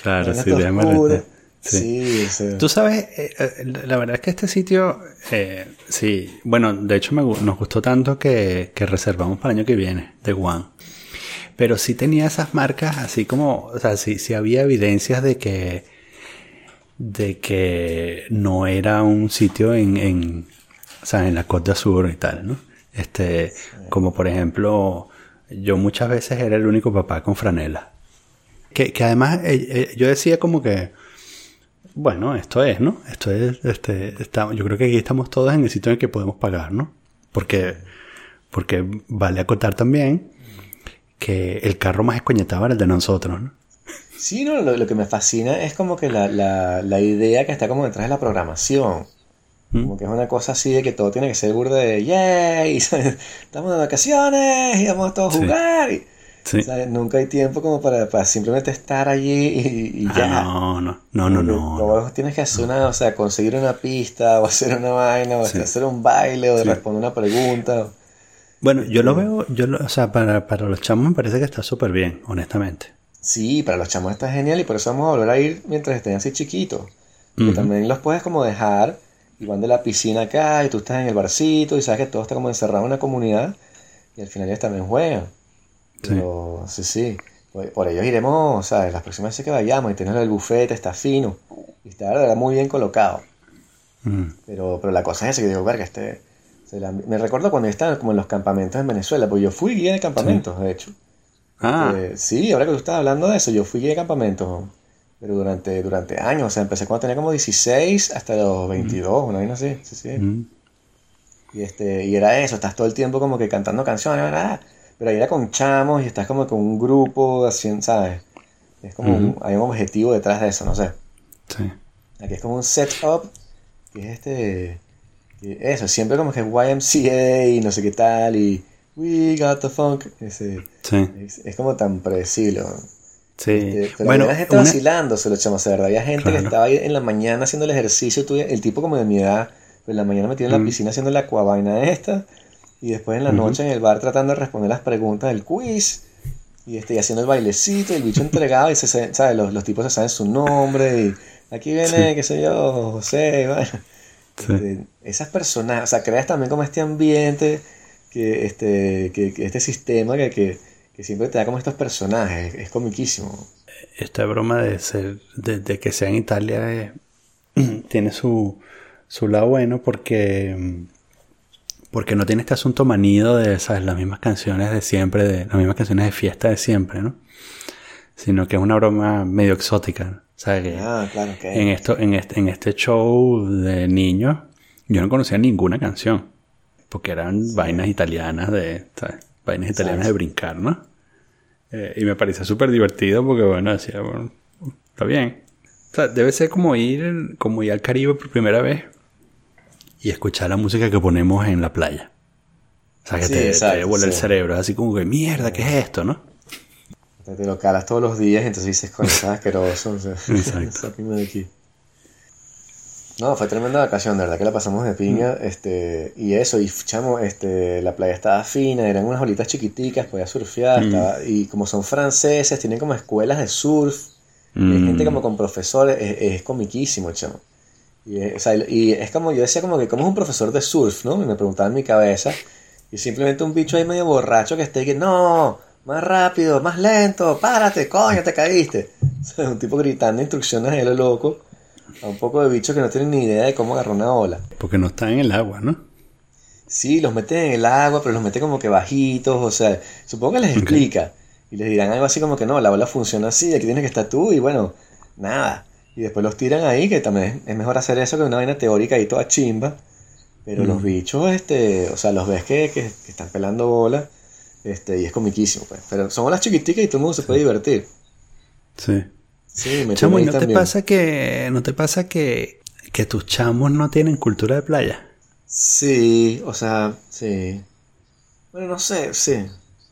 Speaker 1: Claro, sí,
Speaker 2: oscura.
Speaker 1: Sí.
Speaker 2: Sí, o sea.
Speaker 1: Tú sabes, eh, eh, la verdad es que este sitio, eh, sí, bueno, de hecho me nos gustó tanto que, que reservamos para el año que viene, de One. Pero sí tenía esas marcas así como, o sea, sí, sí había evidencias de que, de que no era un sitio en, en, o sea, en la Côte d'Azur y tal, ¿no? Este, como por ejemplo, yo muchas veces era el único papá con franela. Que, que además eh, eh, yo decía como que, bueno, esto es, ¿no? Esto es, este, estamos, yo creo que aquí estamos todos en el sitio en el que podemos pagar, ¿no? Porque, porque vale acotar también que el carro más escoñetado era el de nosotros, ¿no?
Speaker 2: Sí, no, lo, lo que me fascina es como que la, la, la idea que está como detrás de la programación.
Speaker 1: ¿Mm?
Speaker 2: Como que es una cosa así de que todo tiene que ser burda de ¡Yay! Estamos de vacaciones y vamos todos a
Speaker 1: Sí.
Speaker 2: jugar. Nunca hay tiempo como para, para simplemente estar allí y, y
Speaker 1: Ah,
Speaker 2: ya.
Speaker 1: no, no, no, no, no. no.
Speaker 2: todos tienes que hacer una, o sea, conseguir una pista o hacer una vaina o
Speaker 1: Sí.
Speaker 2: hacer un baile o
Speaker 1: Sí.
Speaker 2: responder una pregunta.
Speaker 1: Bueno, yo lo veo, yo lo, o sea, para, para los chamos me parece que está súper bien, honestamente.
Speaker 2: Sí, para los chamos está genial y por eso vamos a volver a ir mientras estén así chiquitos. Que
Speaker 1: Ujú.
Speaker 2: también los puedes como dejar y van de la piscina acá y tú estás en el barcito y sabes que todo está como encerrado en una comunidad y al final ellos también juegan.
Speaker 1: Sí.
Speaker 2: Pero sí, sí, por, ellos iremos, ¿sabes? Las próximas veces que vayamos y tienes el bufete, está fino y está verdad muy bien colocado.
Speaker 1: Mm.
Speaker 2: Pero, pero la cosa es esa que digo, verga, este... se la- me recuerdo cuando yo estaba como en los campamentos en Venezuela, porque yo fui guía de campamentos, de hecho.
Speaker 1: Ah,
Speaker 2: Eh, sí, ahora que tú estás hablando de eso, yo fui guía de campamentos, pero durante, durante años, o sea, empecé cuando tenía como 16 hasta los 22, una vaina así, sí, sí.
Speaker 1: mm,
Speaker 2: Y, este, y era eso, estás todo el tiempo como que cantando canciones, ¿verdad? Pero ahí era con chamos y estás como con un grupo, haciendo, ¿sabes? Es como un- hay un objetivo detrás de eso, no sé.
Speaker 1: sí.
Speaker 2: Aquí es como un setup, que es este, que eso, siempre como que YMCA y no sé qué tal, y We Got the Funk, ese,
Speaker 1: Sí,
Speaker 2: es, es como tan predecible, ¿no?
Speaker 1: sí.
Speaker 2: Eh, pero
Speaker 1: bueno,
Speaker 2: había gente
Speaker 1: una-
Speaker 2: vacilando, se lo echamos, de verdad. Había gente
Speaker 1: Claro.
Speaker 2: que estaba ahí en la mañana haciendo el ejercicio, el tipo como de mi edad, pero en la mañana metido en la
Speaker 1: Mm.
Speaker 2: piscina haciendo la acuavaina esta, y después en la noche en el bar tratando de responder las preguntas del quiz, y, este, y haciendo el bailecito, y el bicho entregado, y se, ¿sabes? Los, los tipos se saben su nombre, y aquí viene,
Speaker 1: Sí.
Speaker 2: qué sé yo, José, y bueno.
Speaker 1: Sí.
Speaker 2: Este, esas personas, o sea, creas también como este ambiente, que este, que, que este sistema que, que, que siempre te da como estos personajes, es comiquísimo.
Speaker 1: esta broma de ser, de, de que sea en Italia eh, tiene su, su lado bueno porque, porque no tiene este asunto manido de, ¿sabes? Las mismas canciones de siempre, de las mismas canciones de fiesta de siempre, ¿no? Sino que es una broma medio exótica. ¿Sabes? Que
Speaker 2: Ah, claro, ok.
Speaker 1: en, esto, en, este, en este show de niños yo no conocía ninguna canción. Porque eran vainas italianas de, ¿sabes? Vainas italianas de
Speaker 2: Exacto.
Speaker 1: brincar, ¿no? Eh, y me parecía súper divertido porque, bueno, decía, bueno, está bien. O sea, debe ser como ir, como ir al Caribe por primera vez y escuchar la música que ponemos en la playa. O sea, que
Speaker 2: Sí,
Speaker 1: te, te vuela el
Speaker 2: sí.
Speaker 1: cerebro, así como que, mierda, ¿qué es esto, no?
Speaker 2: Te, lo calas todos los días, entonces dices, estás asqueroso. O sea,
Speaker 1: Exacto.
Speaker 2: de aquí. No, fue tremenda vacación, de verdad que la pasamos de piña, este, y eso, y chamo, este, la playa estaba fina, eran unas olitas chiquiticas, podía surfear,
Speaker 1: Mm.
Speaker 2: estaba- y como son franceses, tienen como escuelas de surf, y hay
Speaker 1: Mm.
Speaker 2: gente como con profesores, es, es comiquísimo, chamo. Y es, o sea, y es como, yo decía como que, ¿cómo es un profesor de surf, no? Y me preguntaba en mi cabeza, y simplemente un bicho ahí medio borracho que esté y que, no, más rápido, más lento, párate, coño, te caíste. O sea, un tipo gritando instrucciones a lo loco, a un poco de bichos que no tienen ni idea de cómo agarrar una ola.
Speaker 1: Porque no está en el agua, ¿no?
Speaker 2: Sí, los mete en el agua, pero los mete como que bajitos, o sea, supongo que les explica. Y les dirán algo así como que no, la bola funciona así, aquí tienes que estar tú, y bueno, nada. Y después los tiran ahí, que también es mejor hacer eso que una vaina teórica y toda chimba. Pero los bichos, este, o sea, los ves que, que, están pelando bola, este, y es comiquísimo, pues. Pero son bolas chiquiticas y todo el mundo se puede divertir.
Speaker 1: Sí. Sí, me Chamo, ¿y no te pasa que, no te pasa que, que tus chamos no tienen cultura de playa?
Speaker 2: Sí, o sea, sí. Bueno, no sé, sí.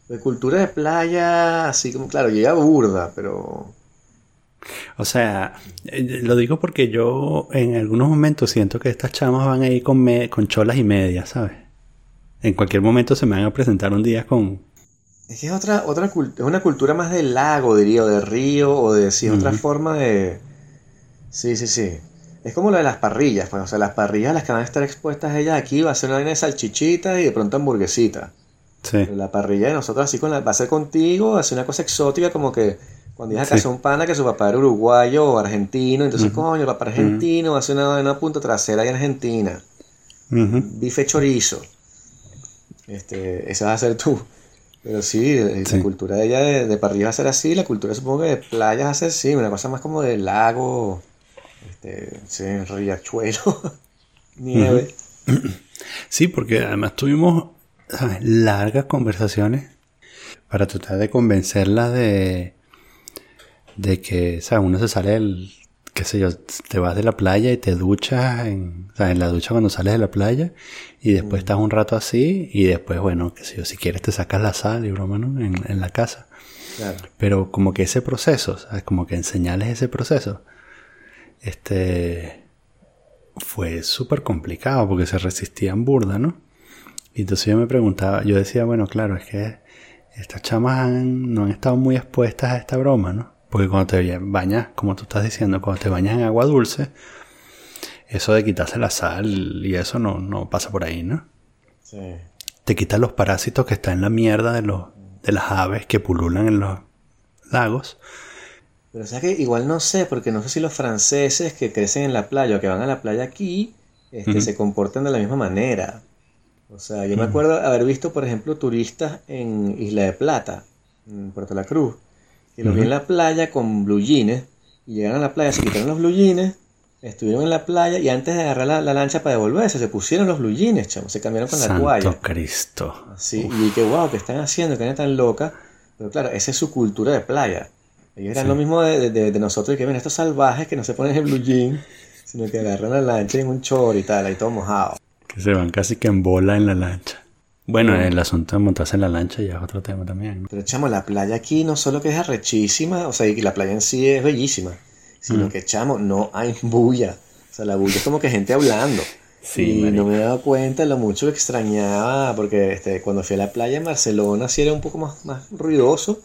Speaker 2: De cultura de playa, así como, claro, llega burda, pero...
Speaker 1: O sea, eh, lo digo porque yo en algunos momentos siento que estas chamas van a ir con, con cholas y medias, ¿sabes? En cualquier momento se me van a presentar un día con...
Speaker 2: Es que es otra, otra es una cultura más del lago, diría, o de río, o de sí, otra forma de... Sí, sí, sí. Es como lo de las parrillas, pues, o sea, las parrillas las que van a estar expuestas ellas aquí va a ser una vaina de salchichitas y de pronto hamburguesita. Sí. la parrilla de nosotros así con la, va a ser contigo, va a ser una cosa exótica como que cuando ibas a casa un pana que su papá era uruguayo o argentino, entonces coño, el papá argentino va a ser una, una punta trasera ahí en Argentina. Bife chorizo. Este, esa va a ser tú. Pero sí, la cultura de ella de, parrilla va a ser así, la cultura supongo que de playa va a ser así, una cosa más como de lago, este, sí, riachuelo, nieve.
Speaker 1: Sí, porque además tuvimos largas conversaciones para tratar de convencerla de, de que, sea, Uno se sale del, qué sé yo, te vas de la playa y te duchas en, o sea, en la ducha cuando sales de la playa y después estás un rato así y después, bueno, qué sé yo, si quieres te sacas la sal y broma, ¿no? En, en la casa. Pero como que ese proceso, ¿sabes? Como que enseñarles ese proceso este, fue súper complicado porque se resistían burda, ¿no? Y entonces yo me preguntaba, yo decía, bueno, claro, es que estas chamas no han estado muy expuestas a esta broma, ¿no? Porque cuando te bañas, como tú estás diciendo, cuando te bañas en agua dulce, eso de quitarse la sal y eso no, no pasa por ahí, ¿no? Sí. Te quitas los parásitos que están en la mierda de, los, de las aves que pululan en los lagos
Speaker 2: pero o sea que igual no sé, porque no sé si los franceses que crecen en la playa o que van a la playa aquí, este, se comportan de la misma manera. O sea, yo me acuerdo haber visto, por ejemplo, turistas en Isla de Plata, en Puerto La Cruz, que los vi en la playa con blue jeans, y llegaron a la playa, se quitaron los blue jeans, estuvieron en la playa y antes de agarrar la, lancha para devolverse, se pusieron los blue jeans, chavos, se cambiaron con la toalla.
Speaker 1: Cristo.
Speaker 2: Sí, y que wow, que están haciendo, que tan loca. Pero claro, esa es su cultura de playa. Ellos eran lo mismo de, de, nosotros que ven estos salvajes que no se ponen en blue jean, sino que agarran la lancha en un chor y tal, ahí todo mojado.
Speaker 1: Que se van casi que en bola en la lancha. Bueno, el asunto de montarse en la lancha ya es otro tema también.
Speaker 2: Pero chamo, la playa aquí no solo que es arrechísima, o sea, y la playa en sí es bellísima, sino mm. que chamo, no hay bulla. O sea, la bulla es como que gente hablando. Sí, y no me he dado cuenta de lo mucho que extrañaba, porque este, cuando fui a la playa en Barcelona sí era un poco más, más ruidoso,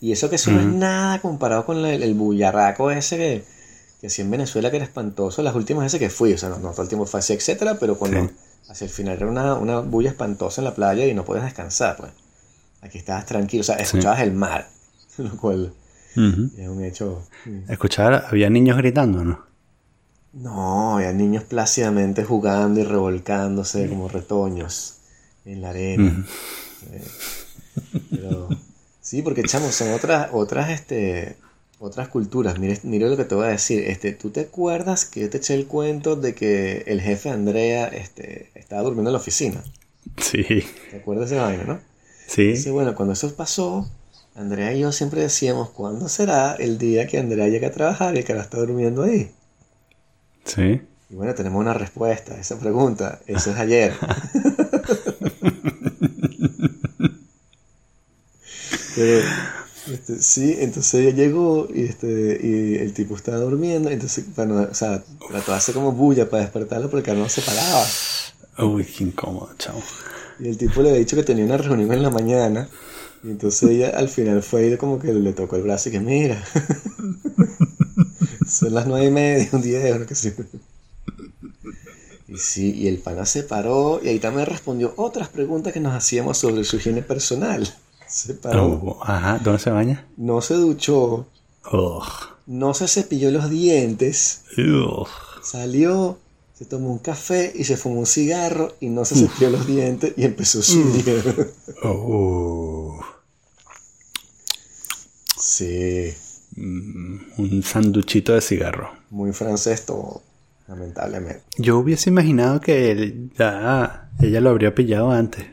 Speaker 2: y eso que eso no es nada comparado con el, bullarraco ese que, que hacía en Venezuela, que era espantoso. Las últimas veces que fui, o sea, no, todo el tiempo fue así, etcétera, pero cuando hacia el final era una, una, bulla espantosa en la playa y no podías descansar, pues. Aquí estabas tranquilo, o sea, escuchabas el mar, lo cual es un hecho.
Speaker 1: Escuchar, había niños gritando, ¿no?
Speaker 2: No, había niños plácidamente jugando y revolcándose como retoños en la arena. Eh, pero Sí, porque chamo, son otras, otras, este, otras culturas. Mire, mire lo que te voy a decir. Este, ¿tú te acuerdas que yo te eché el cuento de que el jefe Andrea, este, estaba durmiendo en la oficina?
Speaker 1: Sí.
Speaker 2: ¿Te acuerdas de esa vaina, no?
Speaker 1: Sí.
Speaker 2: Sí, bueno, cuando eso pasó, Andrea y yo siempre decíamos, ¿cuándo será el día que Andrea llegue a trabajar y que ahora está durmiendo ahí?
Speaker 1: Sí.
Speaker 2: Y bueno, tenemos una respuesta a esa pregunta. Eso es ayer. Este, sí, entonces ella llegó y, este, y el tipo estaba durmiendo, entonces, bueno, o sea, trató de hacer como bulla para despertarlo porque no se paraba.
Speaker 1: Uy, qué incómodo, chao.
Speaker 2: Y el tipo le había dicho que tenía una reunión en la mañana, y entonces ella al final fue y como que le tocó el brazo y que mira, son las nueve y media, un día que sí. Y sí, y el pana se paró y ahí también respondió otras preguntas que nos hacíamos sobre su higiene personal. Se paró.
Speaker 1: Oh, ajá, ¿dónde se baña?
Speaker 2: No se duchó. No se cepilló los dientes. Salió, se tomó un café y se fumó un cigarro y no se cepilló los dientes y empezó su día.
Speaker 1: Oh.
Speaker 2: Sí,
Speaker 1: Mm, un sanduchito de cigarro.
Speaker 2: muy francés todo, lamentablemente.
Speaker 1: Yo hubiese imaginado que él ya ella lo habría pillado antes.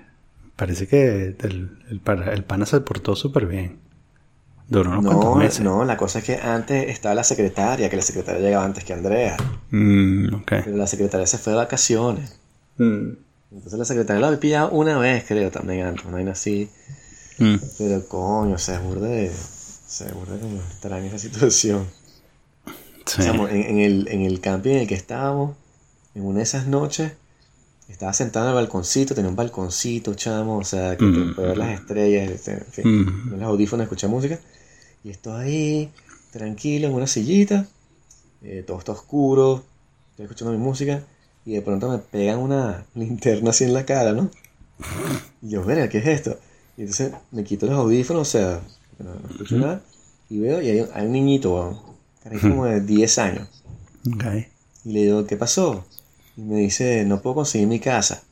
Speaker 1: Parece que el, el, el pana se portó súper bien. Duró unos cuantos
Speaker 2: No,
Speaker 1: meses.
Speaker 2: no, la cosa es que antes estaba la secretaria, que la secretaria llegaba antes que Andrea.
Speaker 1: Mm, ok.
Speaker 2: Pero la secretaria se fue de vacaciones.
Speaker 1: Mm,
Speaker 2: Entonces la secretaria la había pillado una vez, creo, también antes, una vaina así.
Speaker 1: mm.
Speaker 2: Pero coño, se burda de. Se burda como extraña esa situación.
Speaker 1: Sí.
Speaker 2: Chamo, en, en el, en el camping en el que estábamos, en una de esas noches, estaba sentado en el balconcito, tenía un balconcito, chamo, o sea, que
Speaker 1: Mm.
Speaker 2: puede ver las estrellas, este, en fin,
Speaker 1: Mm.
Speaker 2: los audífonos, escuchar música. Y estoy ahí, tranquilo, en una sillita, eh, todo está oscuro, estoy escuchando mi música, y de pronto me pegan una linterna así en la cara, ¿no? Y yo, verga, ¿qué es esto? Y entonces me quito los audífonos, o sea, no, no escucho nada, y veo, y hay, un- hay un niñito, weón, carajito como de 10 años.
Speaker 1: Ok.
Speaker 2: Y le digo, ¿qué pasó? Y me dice, no puedo conseguir mi casa.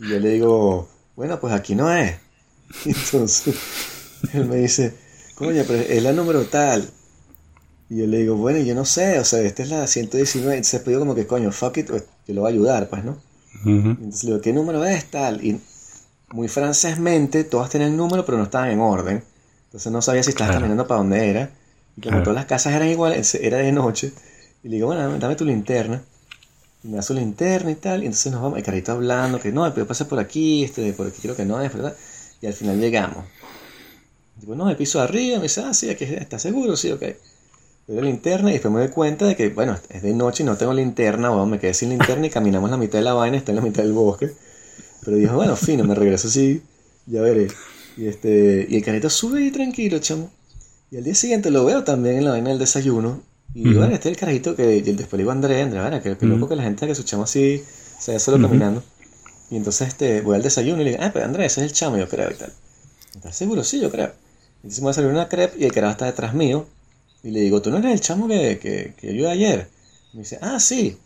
Speaker 2: Y yo le digo, bueno, pues aquí no es. Y entonces él me dice, coño, pero es la número tal. Y yo le digo, bueno, yo no sé, o sea, esta es la 119. Entonces yo como que, coño, fuck it, pues, yo lo voy a ayudar, pues, ¿no? Y entonces le digo, ¿qué número es tal? Y muy francésmente, todas tenían número, pero no estaban en orden. Entonces no sabía si estabas
Speaker 1: Claro.
Speaker 2: caminando para dónde era. Y como
Speaker 1: Claro.
Speaker 2: todas las casas eran iguales, era de noche. Y le digo, bueno, dame tu linterna. Y me da su linterna y tal. Y entonces nos vamos, el carrito hablando, que no, pero pasa por aquí, este, por aquí creo que no es, ¿verdad? Y al final llegamos. Digo, no, el piso arriba. Me dice, ah, sí, aquí ¿estás seguro? Sí, ok. Le doy la linterna y después me doy cuenta de que, bueno, es de noche y no tengo linterna, bueno, me quedé sin linterna y caminamos la mitad de la vaina, está en la mitad del bosque. Pero dijo, bueno, fino, me regreso así, ya veré. Y, este, y el carrito sube ahí tranquilo, chamo. Y al día siguiente lo veo también en la vaina del desayuno. Y bueno, este es el carajito que después le digo a André, André, bueno, que, que loco
Speaker 1: Ujú.
Speaker 2: que la gente que su chamo así se ve solo caminando. Y entonces este, voy al desayuno y le digo, ah, pero André, ese es el chamo, yo creo y tal. ¿Estás seguro? Sí, yo creo. Entonces me va a salir una crepe y el carajo está detrás mío. Y le digo, ¿tú no eres el chamo que, que, que ayudé ayer? Y me dice, ah, sí.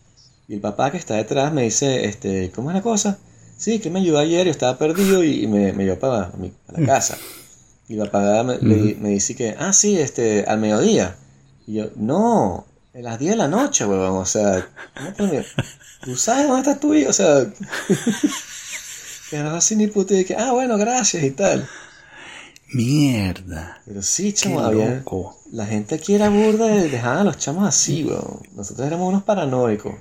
Speaker 2: Y el papá que está detrás me dice, este, ¿cómo es la cosa? Sí, que me ayudó ayer, yo estaba perdido y, y me, me llevó para, mi- para la casa. Y el papá me, le- me dice que, ah, sí, este, al mediodía. Y yo, no, a las 10 de la noche, huevón, o sea, ¿cómo te- ¿tú sabes dónde está tu hijo? O sea, que no así ni puto y que, ah, bueno, gracias y tal.
Speaker 1: Mierda.
Speaker 2: Pero sí, chamo, había...
Speaker 1: loco.
Speaker 2: La gente aquí era burda de dejar a los chamos así, weón. Nosotros éramos unos paranoicos.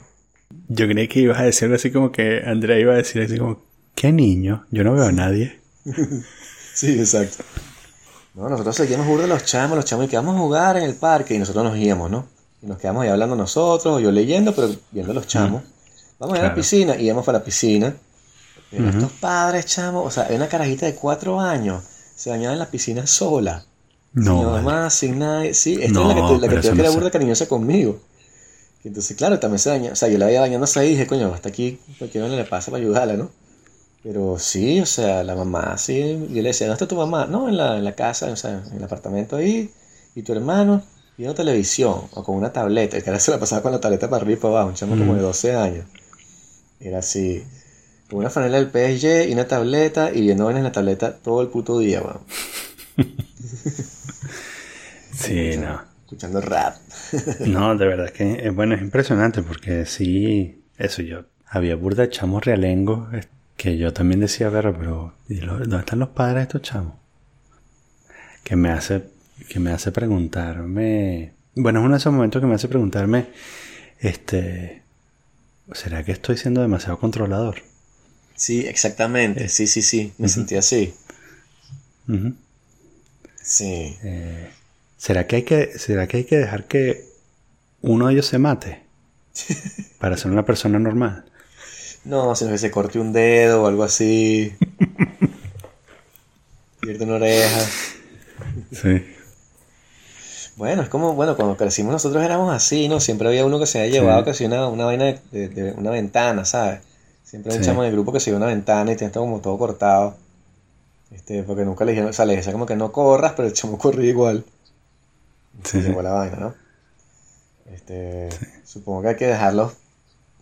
Speaker 1: Yo creí que ibas a decir así como que Andrea iba a decir así como, ¿qué niño? Yo no veo a nadie.
Speaker 2: Sí, exacto. No, nosotros seguíamos de los chamos, los chamos y que vamos a jugar en el parque y nosotros nos íbamos, ¿no? Y nos quedamos ahí hablando nosotros, yo leyendo, pero viendo a los chamos. Vamos a ir a la
Speaker 1: Claro.
Speaker 2: piscina y íbamos para la piscina. Pero estos padres, chamos, o sea, hay una carajita de cuatro años, se bañaba en la piscina sola.
Speaker 1: No,
Speaker 2: sin
Speaker 1: vale.
Speaker 2: mamá, sin nadie. Sí, esta
Speaker 1: No,
Speaker 2: es la que, la que te que era burda cariñosa conmigo. Entonces, claro, también se baña. O sea, yo la veía bañándose ahí y dije, coño, hasta aquí cualquiera le pasa para ayudarla, ¿no? Pero sí, o sea, la mamá, sí. Yo le decía, ¿dónde está tu mamá? No, en la, en la casa, o sea, en el apartamento ahí. Y tu hermano, viendo televisión o con una tableta. El cara se la pasaba con la tableta para arriba y para abajo, un chamo como de 12 años. Era así. Con una franela del PSG y una tableta y viendo en la tableta todo el puto día, weón.
Speaker 1: Sí, no.
Speaker 2: Escuchando rap.
Speaker 1: No, de verdad que, eh, bueno, es impresionante porque sí, eso yo, había burda de chamos realengos eh, que yo también decía, pero ¿y lo- ¿dónde están los padres de estos chamos? Que me hace, que me hace preguntarme, bueno, es uno de esos momentos que me hace preguntarme, este, ¿será que estoy siendo demasiado controlador?
Speaker 2: Sí, exactamente. Sí, sí, sí. Me sentí así. Sí.
Speaker 1: Eh, ¿será que hay que, será que hay que dejar que uno de ellos se mate para ser una persona normal?
Speaker 2: No, sino que se corte un dedo o algo así. Pierde una oreja.
Speaker 1: Sí.
Speaker 2: Bueno, es como, bueno, cuando crecimos nosotros éramos así, ¿no? Siempre había uno que se había llevado casi una, una vaina de, de- de una ventana, ¿sabes? Siempre hay un
Speaker 1: Sí.
Speaker 2: chamo en el grupo que se lleva una ventana y tiene todo como todo cortado. Este, porque nunca le dijeron, o sea, le decía como que no corras, pero el chamo corría igual.
Speaker 1: Sí, sí.
Speaker 2: llevó la vaina, ¿no? Este, supongo que hay que dejarlos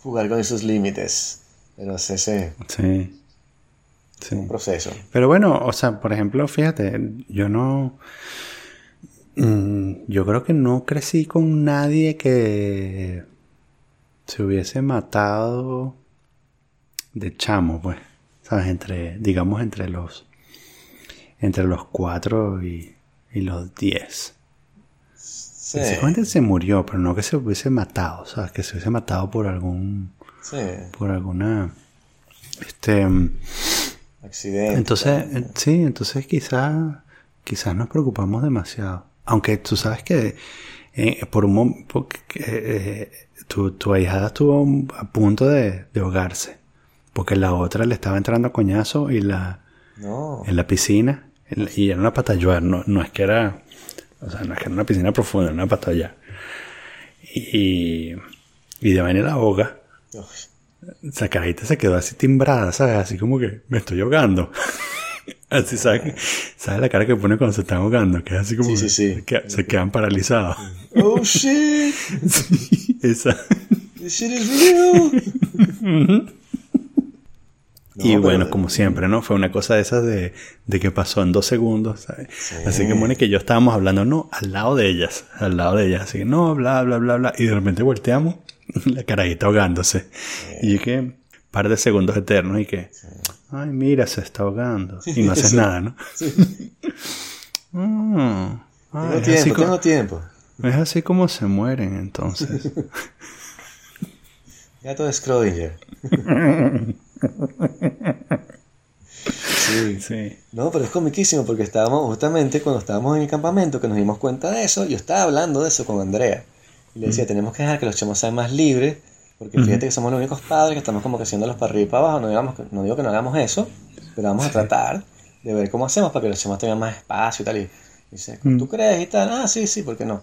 Speaker 2: jugar con esos límites. Pero es ese
Speaker 1: Sí. Sí.
Speaker 2: un proceso.
Speaker 1: Pero bueno, o sea, por ejemplo, fíjate, yo no. mm, Yo creo que no crecí con nadie que se hubiese matado de chamo, pues. ¿Sabes? Entre, digamos, entre los. Entre los cuatro y, y los diez.
Speaker 2: Sí,
Speaker 1: Básicamente se murió, pero no que se hubiese matado, ¿sabes? Que se hubiese matado por algún.
Speaker 2: Sí.
Speaker 1: por alguna. Este.
Speaker 2: Accidente.
Speaker 1: Entonces, eh, sí, entonces quizás quizás nos preocupamos demasiado. Aunque tú sabes que eh, por un mom- porque, eh, tu, tu ahijada estuvo a punto de, de ahogarse. Porque la otra le estaba entrando a coñazo y la,
Speaker 2: No.
Speaker 1: en la piscina. en la- y era una patayuar, no, no es que era. O sea, no es que era una piscina profunda, era una patalla. Y, y de manera ahoga. Esa carajita se quedó así timbrada, ¿sabes? Así como que me estoy ahogando. así, ¿sabes? ¿Sabes la cara que pone cuando se están ahogando? Que es así como
Speaker 2: Sí,
Speaker 1: que
Speaker 2: sí, sí.
Speaker 1: Se, queda- se quedan paralizados.
Speaker 2: Oh shit!
Speaker 1: Sí, esa.
Speaker 2: This shit is real!
Speaker 1: y
Speaker 2: No,
Speaker 1: bueno, como siempre, ¿no? Fue una cosa de esas de, de que pasó en dos segundos, ¿sabes? Así que Mónica y yo estábamos hablando, no, al lado de ellas, al lado de ellas. Así que no, bla, bla, bla, bla. Y de repente volteamos, la carajita ahogándose. Y que, par de segundos eternos y que, ay, mira, se está ahogando. Y no haces
Speaker 2: Sí.
Speaker 1: nada, ¿no?
Speaker 2: Sí.
Speaker 1: Mm.
Speaker 2: Tengo
Speaker 1: es, así
Speaker 2: tiempo, tengo tiempo.
Speaker 1: es así como se mueren entonces.
Speaker 2: Gato de Schrödinger. sí.
Speaker 1: sí.
Speaker 2: No, pero es comiquísimo porque estábamos, justamente cuando estábamos en el campamento, que nos dimos cuenta de eso, yo estaba hablando de eso con Andrea. Y le decía, tenemos que dejar que los chamos sean más libres, porque fíjate que somos los únicos padres que estamos como que haciéndolos para arriba y para abajo. No, digamos que- no digo que no hagamos eso, pero vamos a tratar de ver cómo hacemos para que los chamos tengan más espacio y tal. Y dice, ¿tú crees? Y tal, ah, sí, sí, ¿por qué no?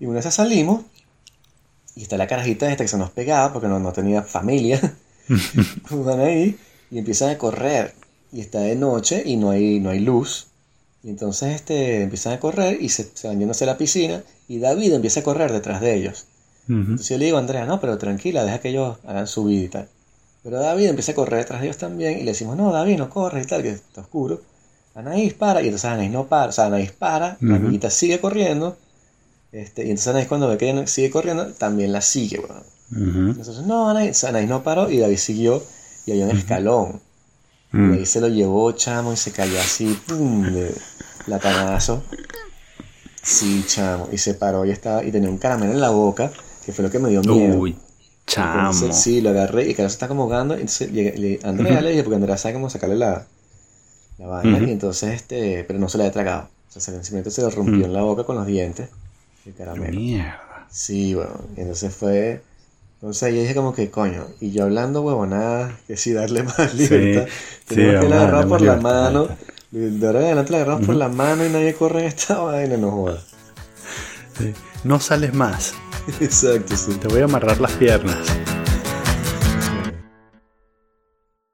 Speaker 2: Y una vez salimos, y está la carajita esta que se nos pegaba porque no, no tenía familia. Van ahí y empiezan a correr. Y está de noche y no hay, no hay luz. Y entonces este, empiezan a correr y se, se van yendo hacia la piscina. Y David empieza a correr detrás de ellos. Entonces yo le digo a Andrea, no, pero tranquila, deja que ellos hagan su vida y tal. Pero David empieza a correr detrás de ellos también. Y le decimos, no, David, no corres y tal, que está oscuro. Anaís para. Y entonces Anaís no para. O sea, Anaís para. La amiguita sigue corriendo. Este, y entonces Anaís cuando ve que ella sigue corriendo, también la sigue.
Speaker 1: Ujú.
Speaker 2: Entonces, no, Anaís, Anaís no paró y David siguió y había un escalón. Y
Speaker 1: Mm.
Speaker 2: ahí se lo llevó, chamo, y se cayó así, pum, de platanazo. Sí, chamo, y se paró y estaba, y tenía un caramelo en la boca, que fue lo que me dio miedo.
Speaker 1: Uy, chamo.
Speaker 2: Entonces, sí, lo agarré y que se está como ahogando. Entonces, llegué- le- Andrea le dije, porque Andrea sabe cómo sacarle la, la vaina, y entonces, este, pero no se la había tragado. O sea, se- simplemente se lo rompió en la boca con los dientes, el caramelo.
Speaker 1: Mierda.
Speaker 2: Sí, bueno, y entonces fue. Entonces ahí dije como que coño, y yo hablando huevonada, que sí darle más libertad.
Speaker 1: sí,
Speaker 2: Tenemos que
Speaker 1: vamos
Speaker 2: la agarrar por la mano. De ahora en adelante la agarramos por la mano y nadie corre en esta vaina, no jodas.
Speaker 1: Sí. No sales más.
Speaker 2: Exacto, sí.
Speaker 1: Te voy a amarrar las piernas.